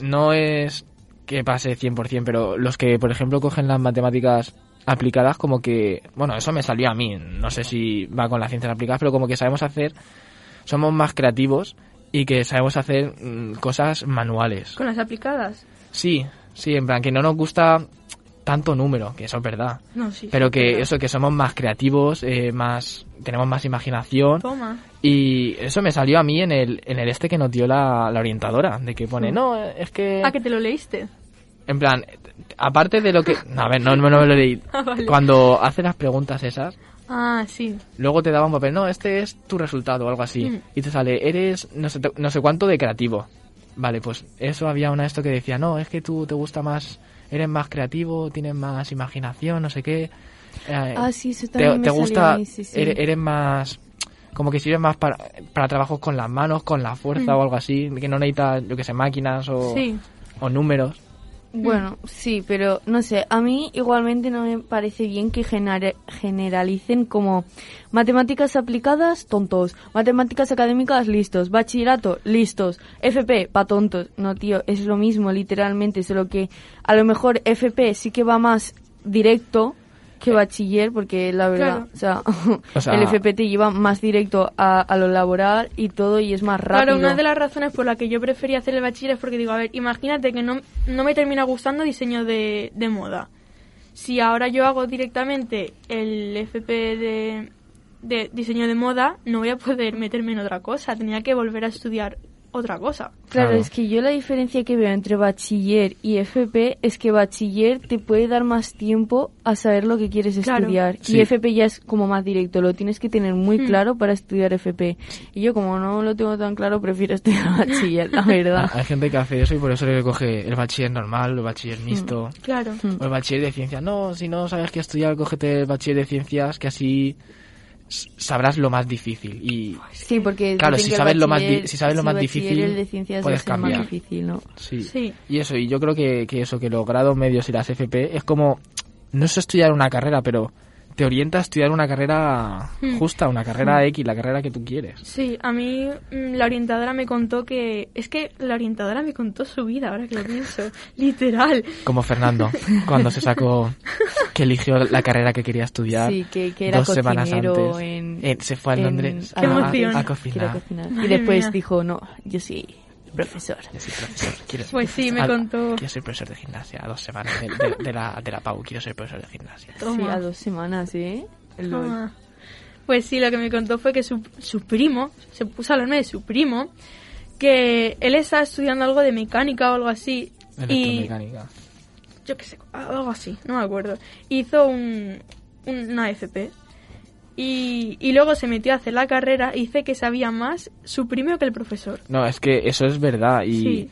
no es que pase 100%, pero los que, por ejemplo, cogen las matemáticas aplicadas, como que, bueno, eso me salió a mí, no sé si va con las ciencias aplicadas, pero como que sabemos hacer, somos más creativos y que sabemos hacer mm, cosas manuales. Con las aplicadas. Sí, sí, en plan, que no nos gusta tanto número, que eso es verdad. No, sí. Pero que eso, que somos más creativos, eh, más tenemos más imaginación. Toma. Y eso me salió a mí en el, en el este que nos dio la, la orientadora, de que pone, no, es que... Ah, que te lo leíste. En plan, aparte de lo que... No, a ver, no, no me lo leí. <laughs> Ah, vale. Cuando hace las preguntas esas, Ah, sí. luego te daba un papel, no, este es tu resultado o algo así. Mm. Y te sale, eres no sé, no sé cuánto de creativo. Vale, pues eso había una de esto que decía, no, es que tú te gusta más, eres más creativo, tienes más imaginación, no sé qué. Eh, Ah, sí, eso te, también me te salió gusta, a mí, sí, sí. Eres, eres más, como que sirves más para, para trabajos con las manos, con la fuerza Mm. o algo así, que no necesitas, yo que sé, máquinas o, Sí. o números. Bueno, sí, pero no sé, a mí igualmente no me parece bien que genera- generalicen como matemáticas aplicadas, tontos, matemáticas académicas, listos, bachillerato, listos, FP, pa' tontos. No, tío, es lo mismo, literalmente, solo que a lo mejor FP sí que va más directo que bachiller, porque la verdad, o, sea, <laughs> O sea- el FP te lleva más directo a, a lo laboral y todo y es más rápido. Claro, una de las razones por la que yo prefería hacer el bachiller es porque digo, a ver, imagínate que no, no me termina gustando diseño de, de moda. Si ahora yo hago directamente el FP de, de diseño de moda, no voy a poder meterme en otra cosa. Tenía que volver a estudiar otra cosa. Claro, Claro. es que yo la diferencia que veo entre bachiller y FP es que bachiller te puede dar más tiempo a saber lo que quieres Claro. estudiar Sí. y FP ya es como más directo, lo tienes que tener muy Hmm. claro para estudiar FP. Y yo como no lo tengo tan claro, prefiero <laughs> estudiar bachiller, la verdad. Hay gente que hace eso y por eso le coge el bachiller normal, el bachiller mixto. Claro. O el bachiller de ciencias. No, si no sabes qué estudiar, cógete el bachiller de ciencias, que así sabrás lo más difícil. Y Sí, porque Claro, si sabes lo más si sabes lo más difícil, el de ciencias puedes cambiar. más difícil, ¿no? sí. Sí. Y eso, y yo creo que, que eso, que los grados medios y las FP es como, no es estudiar una carrera, pero te orienta a estudiar una carrera Hmm. justa, una carrera X, la carrera que tú quieres. Sí, a mí mm, la orientadora me contó que... Es que la orientadora me contó su vida, ahora que lo pienso. <laughs> Literal. Como Fernando, cuando se sacó, <laughs> que eligió la carrera que quería estudiar. Sí, que, que era dos semanas cocinero antes. en... Eh, se fue a en- Londres a- Qué a, emoción. a a cocinar. Y después mía. dijo, no, yo sí, profesor. Yo soy profesor, quiero ser Pues sí, profesor. me contó. Quiero ser profesor de gimnasia, a dos semanas de, de- de la, de la PAU, quiero ser profesor de gimnasia. Sí, Toma. a dos semanas, ¿eh? El LOL. Ah. Pues sí, lo que me contó fue que su, su primo, se puso a hablarme de su primo, que él estaba estudiando algo de mecánica o algo así. Y Electromecánica. yo qué sé, algo así, no me acuerdo. Hizo un, un- una FP. Y, y luego se metió a hacer la carrera y dice que sabía más su primo que el profesor. No, es que eso es verdad y Sí.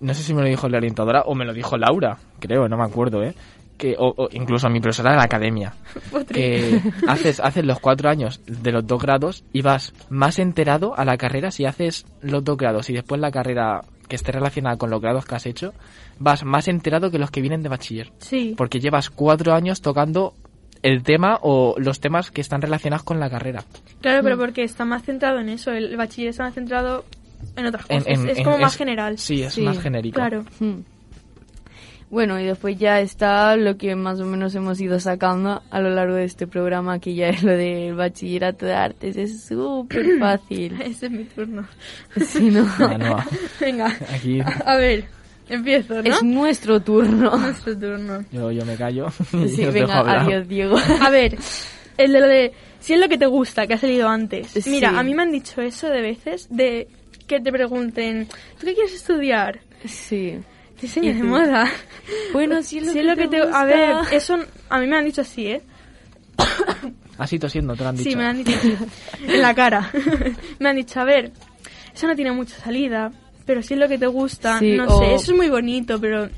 no sé si me lo dijo la orientadora o me lo dijo Laura, creo, no me acuerdo, ¿eh? Que, o, o incluso a mi profesora de la academia, <laughs> que haces, haces los cuatro años de los dos grados y vas más enterado a la carrera si haces los dos grados y después la carrera que esté relacionada con los grados que has hecho, vas más enterado que los que vienen de bachiller. Sí, Porque llevas cuatro años tocando el tema o los temas que están relacionados con la carrera. claro, pero porque está más centrado en eso. El bachiller está más centrado en otras cosas. en- es en- como más es- general. Sí, es Sí, más genérico. Claro. Hmm. Bueno, y después ya está lo que más o menos hemos ido sacando a lo largo de este programa, que ya <laughs> es lo del bachillerato de artes. Es súper <coughs> fácil. Ese es mi turno. Sí, ¿no? Ah, <laughs> no, Venga, aquí a ver, empiezo, ¿no? Es nuestro turno. <laughs> Nuestro turno. yo, yo me callo. <laughs> Sí, venga, adiós, Diego. A ver, el de lo de si es lo que te gusta, que ha salido antes. Sí. Mira, a mí me han dicho eso de veces, de que te pregunten, ¿tú qué quieres estudiar? Sí. Diseño ¿Y de moda. Bueno, si es lo Si que, es lo que te... gusta. A ver, eso a mí me han dicho así, ¿eh? <coughs> Así tosiendo, te lo han dicho. Sí, me han dicho así, en la cara. <laughs> me han dicho, a ver, eso no tiene mucha salida, pero si es lo que te gusta, Sí, no o- sé, eso es muy bonito, pero...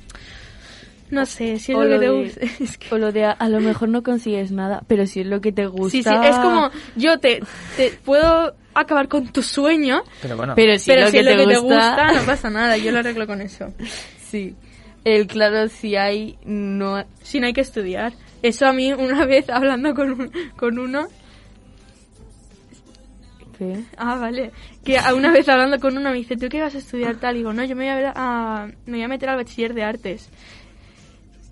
No sé, si es O lo que lo te de- gusta. <laughs> Es que- O lo de a, a lo mejor no consigues nada, pero si es lo que te gusta. Sí, sí, es como yo te, te puedo acabar con tu sueño, Pero bueno, Pero si pero es lo si que, es lo te, que te gusta, gusta, no pasa nada, yo lo arreglo con eso. <laughs> Sí. El claro, si hay, no. Si no hay que estudiar. Eso a mí una <laughs> vez hablando con, un- con uno, ¿Qué? ah, vale, que a una vez hablando con uno me dice, ¿tú qué vas a estudiar tal? Y digo, no, yo me voy a, ver a- me voy a meter al bachiller de artes.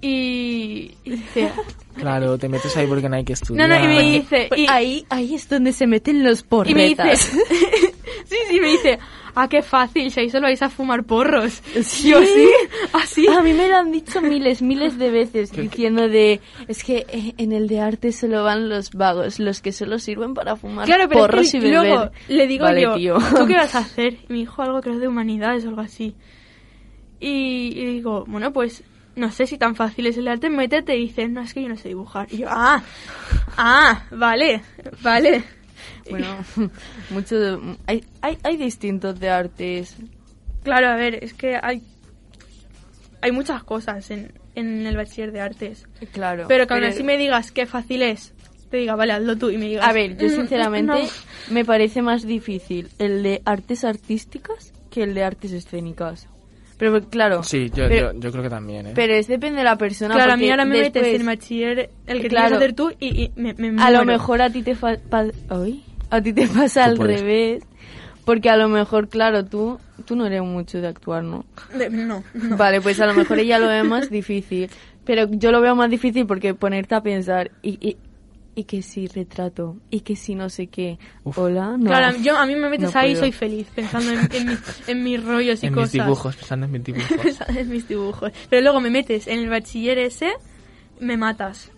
Y, y dice, <laughs> claro, te metes ahí porque no hay que no, estudiar. no, y me dice, Pues y, ahí, ahí es donde se meten los y me dice, porretas. <laughs> sí, sí, me dice, ah, qué fácil, si ahí solo vais a fumar porros. Sí. Yo sí, así. A mí me lo han dicho miles, miles de veces diciendo de es que eh, en el de arte solo van los vagos, los que solo sirven para fumar Claro, pero porros es que y beber. luego le digo Vale, yo, tío. ¿tú qué vas a <laughs> hacer? Y me dijo algo creo de humanidades o algo así. Y, y digo, bueno, pues no sé si tan fácil es el arte, métete y dices, no, es que yo no sé dibujar. Y yo, ah, ah, vale, vale. Bueno, <laughs> mucho de- hay, hay, hay distintos de artes. Claro, a ver, es que hay, hay muchas cosas en, en el bachiller de artes. Claro. Pero que aún así me digas qué fácil es, te diga, vale, hazlo tú y me digas... A ver, yo "Mm, sinceramente no". me parece más difícil el de artes artísticas que el de artes escénicas. Pero claro, Sí, yo, pero, yo, yo creo que también, ¿eh? pero es depende de la persona. Claro, a mí ahora me metes en bachiller el que Claro. tienes que hacer tú y, y me, me A lo mejor a ti te fa- pa- Ay, a ti te <laughs> pasa al puedes. revés, porque a lo mejor, claro, tú tú no eres mucho de actuar, ¿no? De- no, no. Vale, pues a lo mejor ella lo ve más <laughs> difícil, Pero yo lo veo más difícil porque ponerte a pensar y, y, y que si retrato y que si no sé qué. Hola, no. Claro, yo, a mí me metes No ahí y soy feliz pensando en, en, mis, en mis rollos y En cosas. mis dibujos, pensando en mis <laughs> dibujos. en mis dibujos. Pero luego me metes en el bachiller ese, me matas.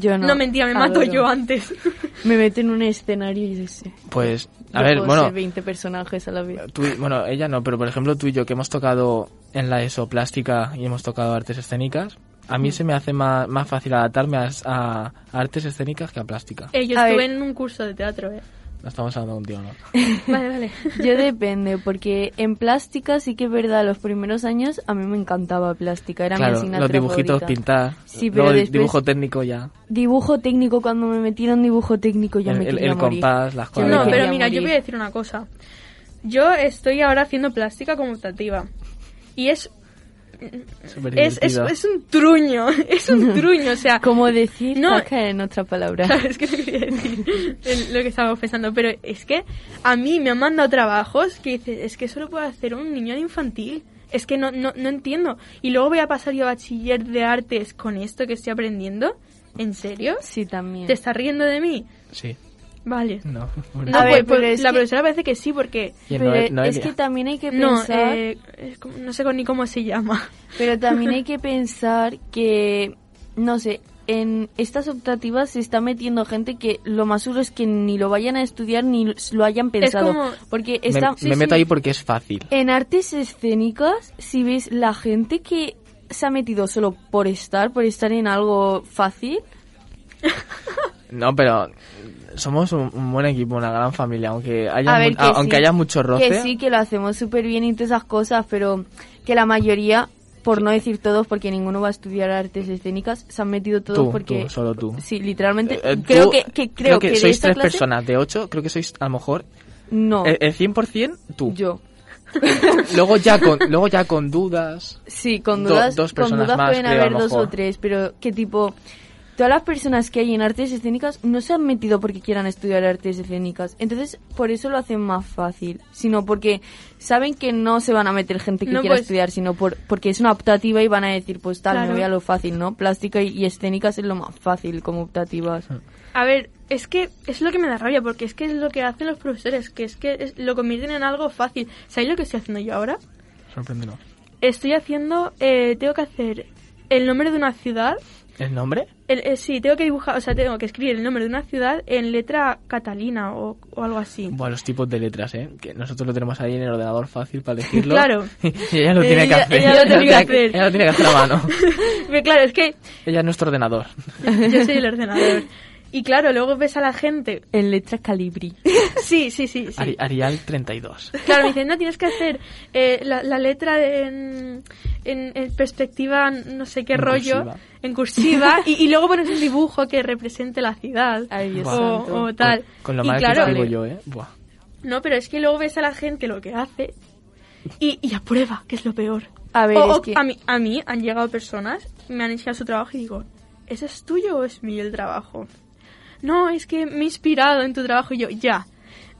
Yo no. No, mentira, me mato yo antes. <laughs> Me meto en un escenario y yo sé. Pues, a Yo ver, puedo bueno, ser 20 personajes a la vez. tú, y- bueno, ella no, pero por ejemplo tú y yo que hemos tocado en la ESO plástica y hemos tocado artes escénicas, a Mm. mí se me hace más, más fácil adaptarme a, a artes escénicas que a plástica. Eh, yo A estuve ver. en un curso de teatro, eh. No estamos hablando contigo, ¿no? <laughs> Vale, vale. Yo depende, porque en plástica sí que es verdad, los primeros años a mí me encantaba plástica, era mi asignatura los dibujitos, favorita. pintar. Sí, pero Luego después- dibujo técnico ya. Dibujo técnico, cuando me metieron dibujo técnico ya El- me el- quería el morir. compás, las cuadras. No, pero mira, yo voy a decir una cosa. Yo estoy ahora haciendo plástica conmutativa. Y es es, es, es un truño, <laughs> es un <laughs> truño, o sea... Como decir No. caca en otra palabra. Claro, <laughs> es que no quería decir el- lo que estábamos pensando, pero es que a mí me han mandado trabajos que dices, es que eso lo puede hacer un niño de infantil. Es que no, no, no entiendo. Y luego voy a pasar yo a bachiller de artes con esto que estoy aprendiendo. ¿En serio? Sí, también. ¿Te estás riendo de mí? Sí, Vale. no. No, A ver, pues- pues pero es la que- profesora parece que sí, porque... Pero es Noelia. que también hay que No, pensar, eh, es como- no sé ni cómo se llama. <laughs> pero también hay que <laughs> pensar que, no sé, en estas optativas se está metiendo gente que lo más seguro es que ni lo vayan a estudiar ni lo hayan pensado. como- Porque me meto ahí porque es fácil. en artes escénicas, si ves la gente que se ha metido solo por estar, por estar en algo fácil, No, pero somos un, un buen equipo, una gran familia, aunque haya, ver, mu- que a- sí, aunque haya mucho roce. Que sí, que lo hacemos súper bien y todas esas cosas, pero que la mayoría, por no decir todos, porque ninguno va a estudiar artes escénicas, se han metido todos Tú, porque... tú, solo tú. Sí, literalmente. Eh, creo, tú- que, que, creo, que, de sois tres clase, personas, de ocho, creo que sois a lo mejor No, el, el 100% tú. yo. <laughs> Luego ya con luego ya con dudas. Sí, con Do- dudas, dos con personas dudas más, pueden creo, haber dos o tres, pero que tipo... Todas las personas que hay en artes escénicas no se han metido porque quieran estudiar artes escénicas. Entonces, por eso lo hacen más fácil. Sino porque saben que no se van a meter gente que No, quiera pues- estudiar, sino por, porque es una optativa y van a decir, pues tal, Claro. me voy a lo fácil, ¿no? Plástica y, y escénicas es lo más fácil como optativas. A ver, es que es lo que me da rabia, porque es que es lo que hacen los profesores, que es que es- lo convierten en algo fácil. ¿Sabéis lo que estoy haciendo yo ahora? Sorpréndenos. Estoy haciendo, eh, tengo que hacer el nombre de una ciudad. ¿El nombre? El, eh, sí, tengo que dibujar, o sea, tengo que escribir el nombre de una ciudad en letra catalina o, o algo así. Bueno, los tipos de letras, ¿eh? Que nosotros lo tenemos ahí en el ordenador fácil para elegirlo. <laughs> Claro. <laughs> y ella lo Eh, tiene que ella- hacer. ella lo tiene que hacer. Ella lo tiene que hacer a mano. <laughs> Pero claro, es que ella es nuestro ordenador. yo soy el ordenador. Y claro, luego ves a la gente. En letra calibri. <laughs> Sí, sí, sí. sí. Ari- Arial 32. Claro, me dicen, <laughs> no, tienes que hacer eh, la, la letra en, en- en perspectiva, no sé qué En rollo, cursiva. en cursiva, y, y luego pones un dibujo que represente la ciudad. Ay, Dios Buah. santo. o, o tal. Con, con lo mal claro, que escribo yo, ¿eh? Buah. No, pero es que luego ves a la gente lo que hace y, y aprueba, que es lo peor. A ver, O- es o que... a, mí, a mí han llegado personas, me han enseñado su trabajo y digo, ¿ese es tuyo o es mío el trabajo? No, es que me he inspirado en tu trabajo y yo, ya,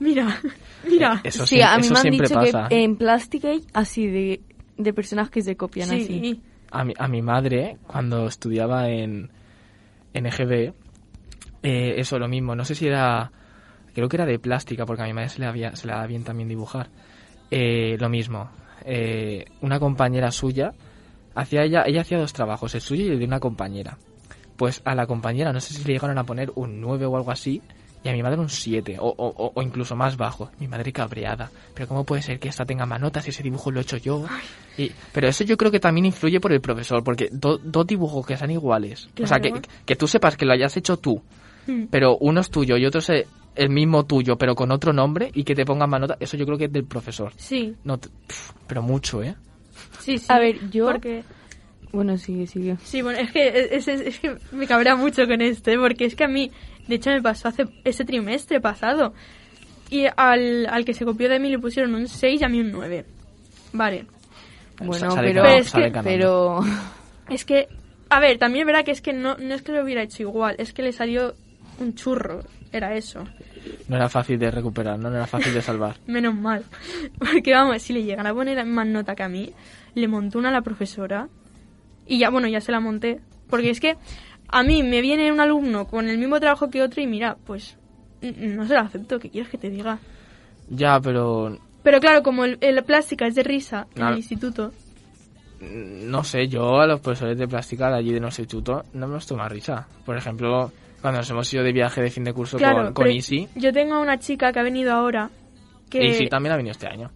mira, <laughs> mira. Eso, sí, a mí eso me han siempre dicho pasa. que en plástica hay así de, de personas que se copian así. Sí, a mi, a mi madre, cuando estudiaba en, en EGB, eh, eso, lo mismo. No sé si era. Creo que era de plástica, porque a mi madre se le, había, se le da bien también dibujar. Eh, lo mismo. Eh, una compañera suya. Hacía ella, ella hacía dos trabajos, el suyo y el de una compañera. Pues a la compañera, no sé si le llegaron a poner un 9 o algo así, y a mi madre un 7, o, o- o- o incluso más bajo. Mi madre cabreada. Pero ¿cómo puede ser que esta tenga más notas si ese dibujo lo he hecho yo? Y, pero eso yo creo que también influye por el profesor, porque do- dos dibujos que sean iguales. O sea, que, que tú sepas que lo hayas hecho tú, Mm. pero uno es tuyo y otro es el- el mismo tuyo, pero con otro nombre, y que te pongan más notas, eso yo creo que es del profesor. sí, No, pero mucho, ¿eh? sí, sí. A ver, yo- Porque, Bueno, sigue, sigue. sí, bueno, es que, es, es- es que me cabrea mucho con esto, ¿eh? porque es que a mí, de hecho me pasó hace ese trimestre pasado, y al, al que se copió de mí le pusieron un 6 y a mí un 9. Vale. Bueno, Sale pero... sale es que-. Pero... Es que, a ver, también es verdad que es que no, no es que lo hubiera hecho igual, es que le salió un churro, era eso. No era fácil de recuperar, no, no era fácil de salvar. <laughs> Menos mal. Porque vamos, si le llegan a poner más nota que a mí, le montó una a la profesora. Y ya, bueno, ya se la monté. Porque es que a mí me viene un alumno con el mismo trabajo que otro y mira, pues no se lo acepto, ¿qué quieres que te diga? Ya, pero Pero claro, como el, el plástica es de risa en el instituto, mm, no sé, yo a los profesores de plástica de allí de nuestro instituto no me los toma risa. Por ejemplo, cuando nos hemos ido de viaje de fin de curso claro, con, con Isi, yo tengo a una chica que ha venido ahora que Isi también ha venido este año.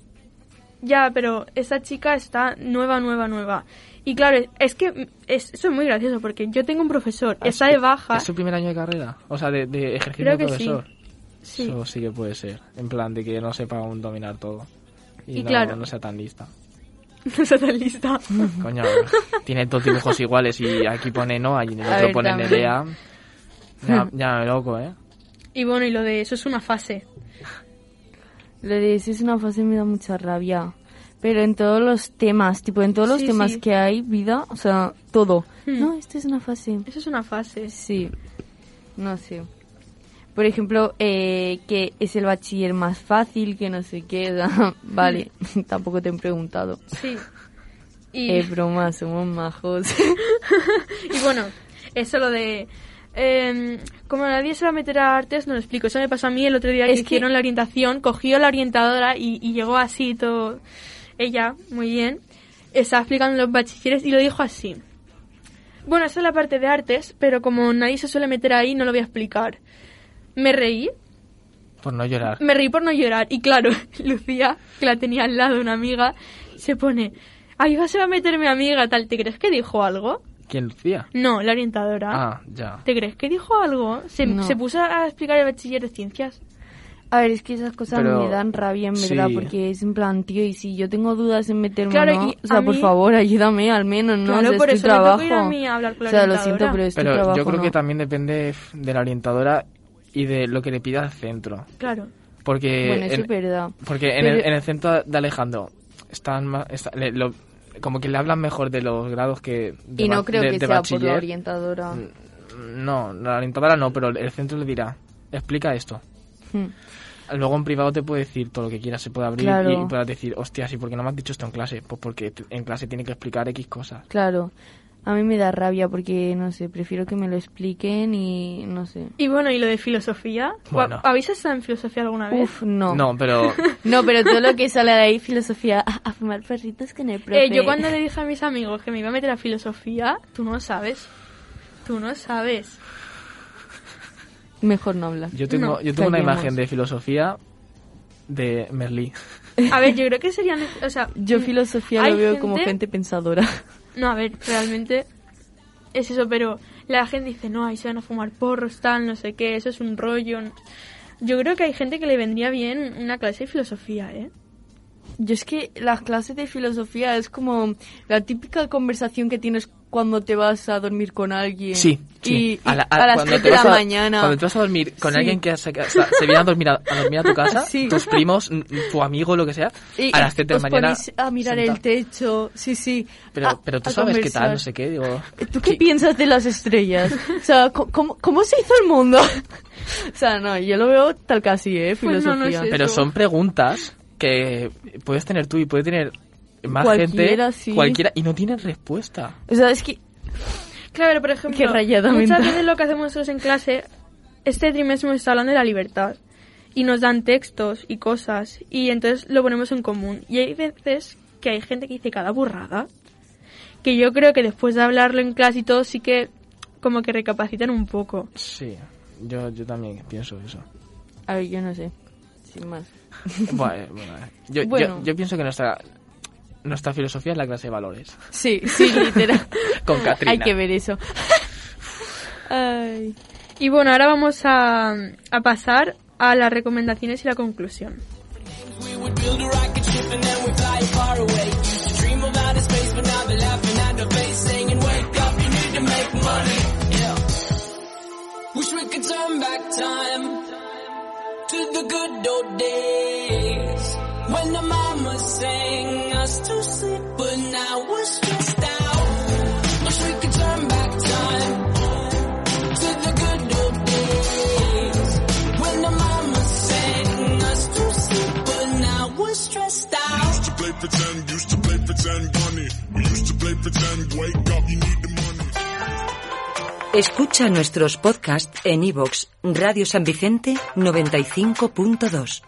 ya, pero esa chica está nueva, nueva, nueva. Y claro, es que es, eso es muy gracioso porque yo tengo un profesor, Ah, está ¿es de baja. ¿Es su primer año de carrera? O sea, de, de ejercicio Creo de que sí. profesor. Sí. Eso sí que puede ser. En plan, de que no sepa aún dominar todo. Y, Y no, claro. no sea tan lista. <laughs> No está tan lista. <laughs> Coño, tiene dos dibujos iguales y aquí pone no, allí en el A otro ver, pone. Nerea. Ya, <laughs> ya me loco, ¿eh? Y bueno, y lo de eso es una fase. Lo de eso es una fase me da mucha rabia. Pero en todos los temas, tipo en todos los Sí, temas sí. que hay, vida, o sea, todo. Hmm. No, esto es una fase. Eso es una fase. Sí, no sé. Por ejemplo, eh, que es el bachiller más fácil, que no sé qué. <laughs> vale, <laughs> tampoco te he preguntado. Sí. <laughs> Y, Eh, broma, somos majos. y bueno, eso lo de... em, como nadie se va a meter a artes, no lo explico. Eso me pasó a mí el otro día que Es que- hicieron la orientación. Cogió la orientadora y, y llegó así todo... Ella, muy bien. Estaba explicando los bachilleres y lo dijo así. Bueno, esa es la parte de artes, pero como nadie se suele meter ahí, no lo voy a explicar. Me reí, Por no llorar. me reí por no llorar. Y claro, <laughs> Lucía, que la tenía al lado una amiga, se pone, ahí va, se va a meter mi amiga, tal. ¿Te crees que dijo algo? ¿Quién, Lucía? No, la orientadora. Ah, ya. ¿Te crees que dijo algo? Se, No. se puso a explicar el bachiller de ciencias. A ver, es que esas cosas Pero- me dan rabia, en verdad, sí. porque es en plan, tío, y si yo tengo dudas en meterme Claro, o no, o sea, por mí- favor, ayúdame al menos, ¿no? Claro, o sea, por es tu eso me trabajo. ir a mí a hablar con la o sea, lo siento, orientadora. pero es tu Pero trabajo, yo creo ¿no? que también depende de la orientadora y de lo que le pida el centro. Claro. Porque, Bueno, eso en, es verdad. porque en, el, en el centro de Alejandro están más, está- le- lo- como que le hablan mejor de los grados que de, Y no creo de- que de sea por la orientadora. No, la orientadora no, pero el centro le dirá, explica esto. Hmm. Luego en privado te puede decir todo lo que quieras, se puede abrir Claro. y puedas decir, hostia, ¿y por qué no me has dicho esto en clase? Pues porque en clase tiene que explicar X cosas. Claro. A mí me da rabia porque, no sé, prefiero que me lo expliquen y no sé. Y bueno, ¿y lo de filosofía? Bueno. ¿Habéis estado en filosofía alguna vez? Uf, no. No, pero <laughs> No, pero todo lo que sale de ahí, filosofía, a, a fumar perritos con el profe. Eh, yo cuando le dije a mis amigos que me iba a meter a filosofía, tú no sabes. Tú no sabes. Mejor no hablar. yo tengo, No, yo tengo una imagen de filosofía de Merlí. <laughs> A ver, yo creo que serían... O sea, Yo filosofía hay lo veo como gente- gente pensadora. No, a ver, realmente es eso, pero la gente dice, no, ahí se van a fumar porros, tal, no sé qué, eso es un rollo. Yo creo que hay gente que le vendría bien una clase de filosofía, ¿eh? Yo es que las clases de filosofía es como la típica conversación que tienes cuando te vas a dormir con alguien. Sí, sí. Y, A la- a, las cuando 3 te de la a- mañana. Cuando te vas a dormir con Sí. alguien que se, se- se viene a dormir a, a dormir a tu casa, <laughs> Sí. tus primos, tu amigo, lo que sea, Y a las 7 de la mañana. a mirar el sentado. techo. Sí, sí. Pero, a- pero tú a sabes qué tal, conversar. no sé qué, digo. ¿Tú qué piensas de las estrellas? <laughs> O sea, ¿cómo, cómo, se hizo el mundo? <laughs> o sea, no, yo lo veo tal casi, ¿eh? Pues no, no Filosofía. sé. Pero son preguntas que puedes tener tú y puede tener más Cualquiera, gente, sí. cualquiera, y no tienen respuesta. O sea, es que Claro, pero por ejemplo, muchas mental. veces lo que hacemos nosotros en clase, este trimestre hemos estado hablando de la libertad. Y nos dan textos y cosas, y entonces lo ponemos en común. Y hay veces que hay gente que dice cada burrada, que yo creo que después de hablarlo en clase y todo, sí que como que recapacitan un poco. Sí, yo, yo también pienso eso. A ver, yo no sé. Sin más. <laughs> Bueno, bueno, eh. yo, yo- Bueno. yo pienso que nuestra, nuestra filosofía es la clase de valores. Sí, sí, literal. <laughs> Con Katrina. Hay que ver eso. Ay. Y bueno, ahora vamos a, a pasar a las recomendaciones y la conclusión. Wish we could turn back time the good old days when the mama sang us to sleep, but now we're stressed out. Wish we could turn back time to the good old days when the mama sang us to sleep, but now we're stressed out. Used to play pretend, used to play pretend, bunny. We used to play pretend, wake up, you need. Escucha nuestros podcasts en iVoox, Radio San Vicente 95.2.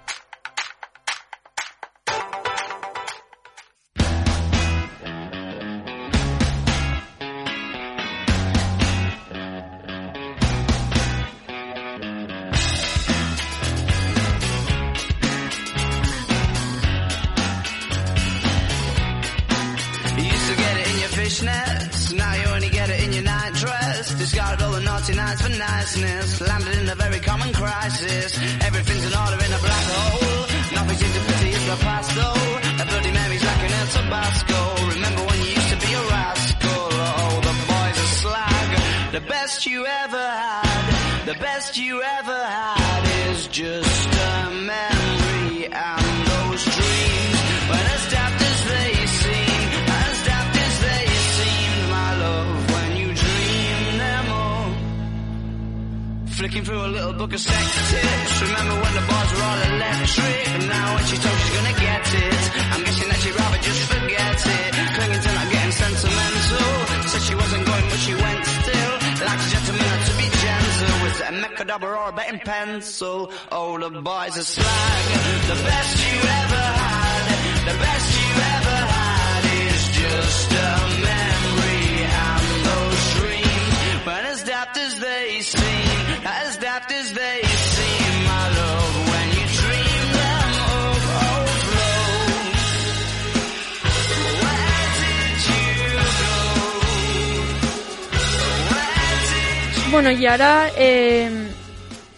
Bueno, y ahora eh,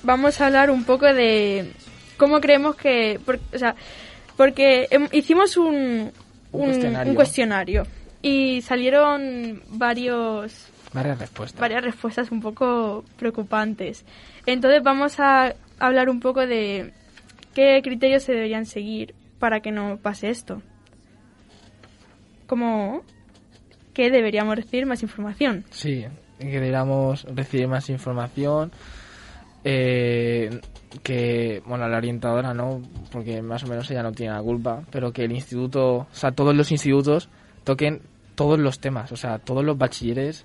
vamos a hablar un poco de cómo creemos que... por- o sea, porque hicimos un, Un un- cuestionario. un cuestionario y salieron varios Varias respuestas. varias respuestas un poco preocupantes. Entonces vamos a hablar un poco de qué criterios se deberían seguir para que no pase esto. Como que deberíamos recibir más información. Sí, que recibir más información. eh, que, bueno, la orientadora no, porque más o menos ella no tiene la culpa, pero que el instituto, o sea, todos los institutos toquen todos los temas, o sea, todos los bachilleres,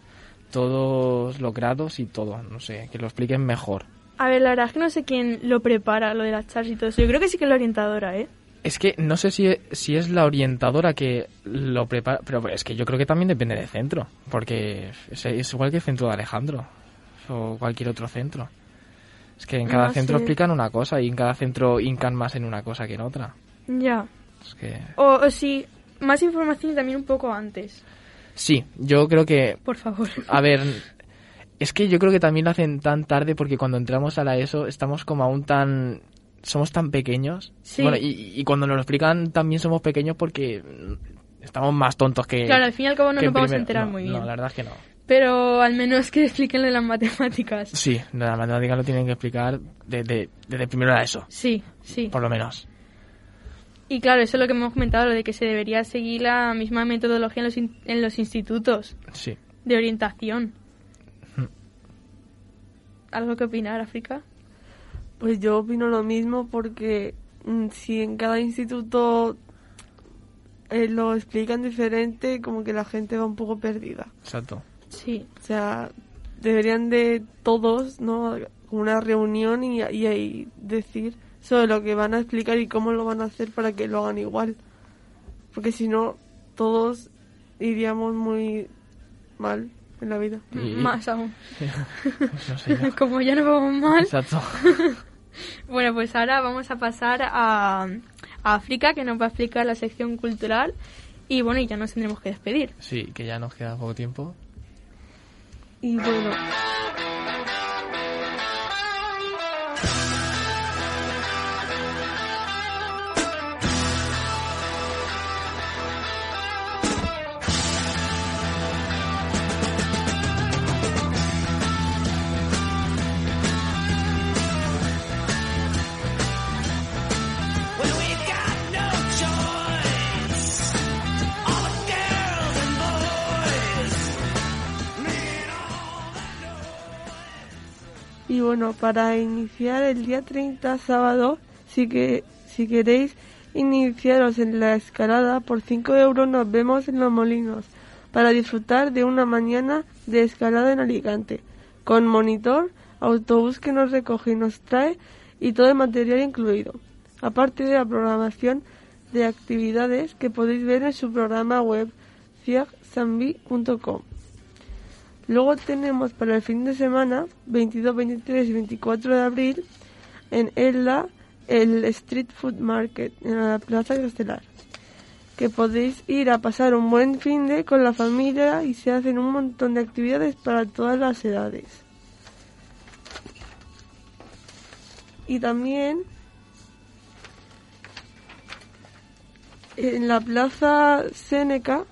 todos los grados y todo, no sé, que lo expliquen mejor. A ver, la verdad es que no sé quién lo prepara, lo de las charlas y todo eso. Yo creo que sí que es la orientadora, ¿eh? Es que no sé si, si es la orientadora que lo prepara, pero es que yo creo que también depende del centro, porque es, es igual que el centro de Alejandro o cualquier otro centro. Es que en cada No centro explican una cosa y en cada centro hincan más en una cosa que en otra. Ya. Es que O, o sí, más información también un poco antes, sí, yo creo que por favor. a ver, es que yo creo que también lo hacen tan tarde porque cuando entramos a la ESO estamos como aún tan somos tan pequeños. Sí. Bueno, y, y cuando nos lo explican también somos pequeños porque estamos más tontos que Claro, al fin y al cabo no nos vamos a enterar no, muy No, bien. la verdad es que no. Pero al menos que expliquen las matemáticas. Sí, la matemática lo tienen que explicar desde, desde primero a ESO, Sí, sí. por lo menos. Y claro, eso es lo que hemos comentado, lo de que se debería seguir la misma metodología en los, in- en los institutos Sí. de orientación. Hmm. ¿Algo que opinar, África? Pues yo opino lo mismo porque mm, si en cada instituto eh, lo explican diferente, como que la gente va un poco perdida. Exacto. Sí. O sea, deberían de todos, ¿no? Como una reunión y, y ahí decir sobre lo que van a explicar y cómo lo van a hacer para que lo hagan igual. Porque si no, todos iríamos muy mal en la vida. Y- Más aún. <laughs> Pues no sé. Como ya nos vamos mal. Exacto. <laughs> <laughs> Bueno, pues ahora vamos a pasar a, a África, que nos va a explicar la sección cultural. Y bueno, y ya nos tendremos que despedir. Sí, que ya nos queda poco tiempo. Y bueno, y bueno, para iniciar el día 30 sábado, si que si queréis iniciaros en la escalada, por 5 euros nos vemos en los molinos para disfrutar de una mañana de escalada en Alicante. con monitor, autobús que nos recoge y nos trae y todo el material incluido, aparte de la programación de actividades que podéis ver en su programa web ciagzambi.com. Luego tenemos para el fin de semana, 22, 23 y 24 de abril, en Elda, el Street Food Market, en la Plaza Castelar. Que podéis ir a pasar un buen fin de con la familia y se hacen un montón de actividades para todas las edades. Y también en la Plaza Seneca,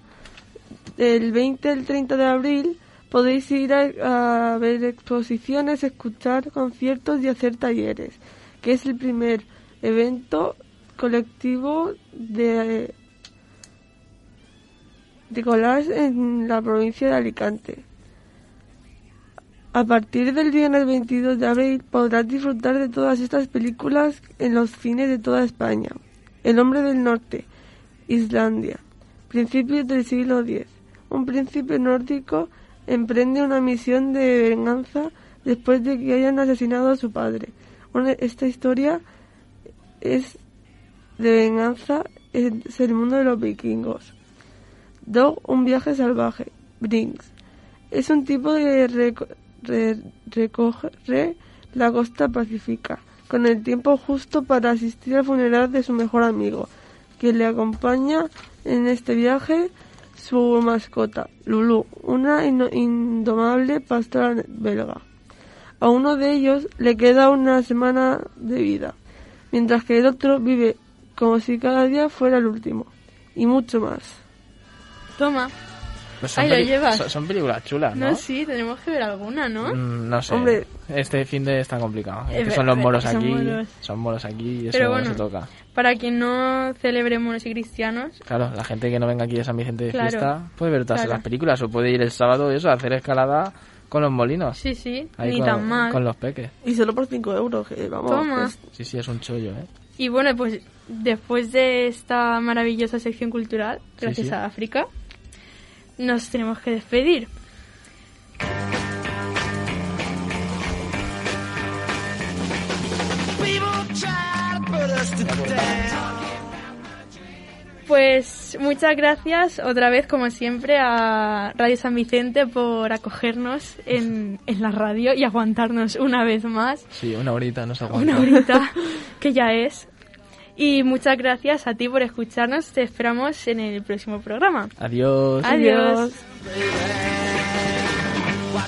del 20 al 30 de abril, podéis ir a, ver exposiciones, escuchar conciertos y hacer talleres, que es el primer evento colectivo de, de collage en la provincia de Alicante. A partir del viernes 22 de abril podrás disfrutar de todas estas películas en los cines de toda España. El hombre del norte, Islandia, principios del siglo X. Un príncipe nórdico emprende una misión de venganza después de que hayan asesinado a su padre. Esta historia es de venganza es el mundo de los vikingos. Dog, un viaje salvaje. Brinks. Es un tipo de reco- re- recorre la costa pacífica, con el tiempo justo para asistir al funeral de su mejor amigo, que le acompaña en este viaje su mascota, Lulu, una indomable pastora belga. A uno de ellos le queda una semana de vida, mientras que el otro vive como si cada día fuera el último, y mucho más. Toma. Pues son, Ahí lo llevas. son- son películas chulas, ¿no? No, sí, tenemos que ver alguna, ¿no? Mm, no sé. Hombre. Este fin de está complicado. Es Eh, que son los moros son aquí. moros. Son moros aquí y eso Pero bueno. se toca. Para quien no celebre monos y cristianos, Claro, la gente que no venga aquí de San Vicente de Claro. fiesta puede ver todas Claro. las películas o puede ir el sábado eso, a hacer escalada con los molinos. sí, sí, Ahí ni con, tan mal. con los peques. Y solo por 5 euros, que vamos. Toma. es- Sí, sí, es un chollo, ¿eh? Y bueno, pues después de esta maravillosa sección cultural, Sí, gracias sí. a África, nos tenemos que despedir. Pues muchas gracias otra vez, como siempre, a Radio San Vicente por acogernos en, en la radio y aguantarnos una vez más Sí, una horita, no se aguanta. una horita <laughs> que ya es. Y muchas gracias a ti por escucharnos. Te esperamos en el próximo programa. Adiós. Adiós. Why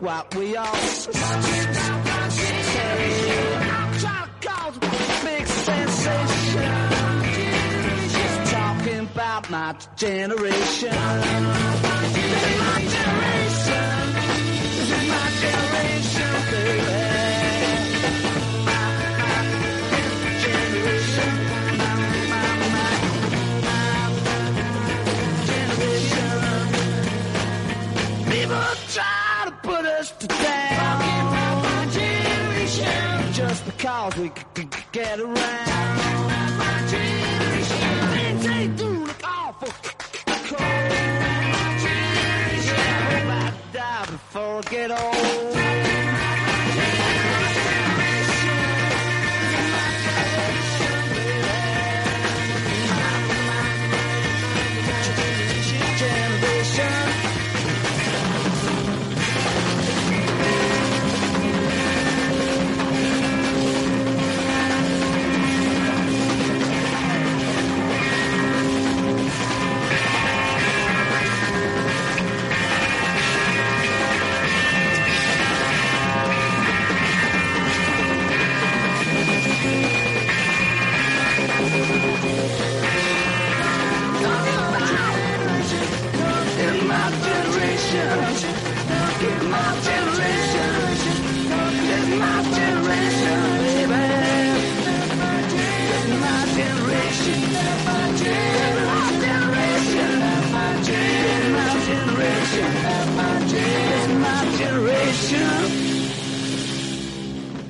what we all s- s- say. I'm trying to cause a big sensation. Just talking about my generation. This is my generation. We c- c- c- get around.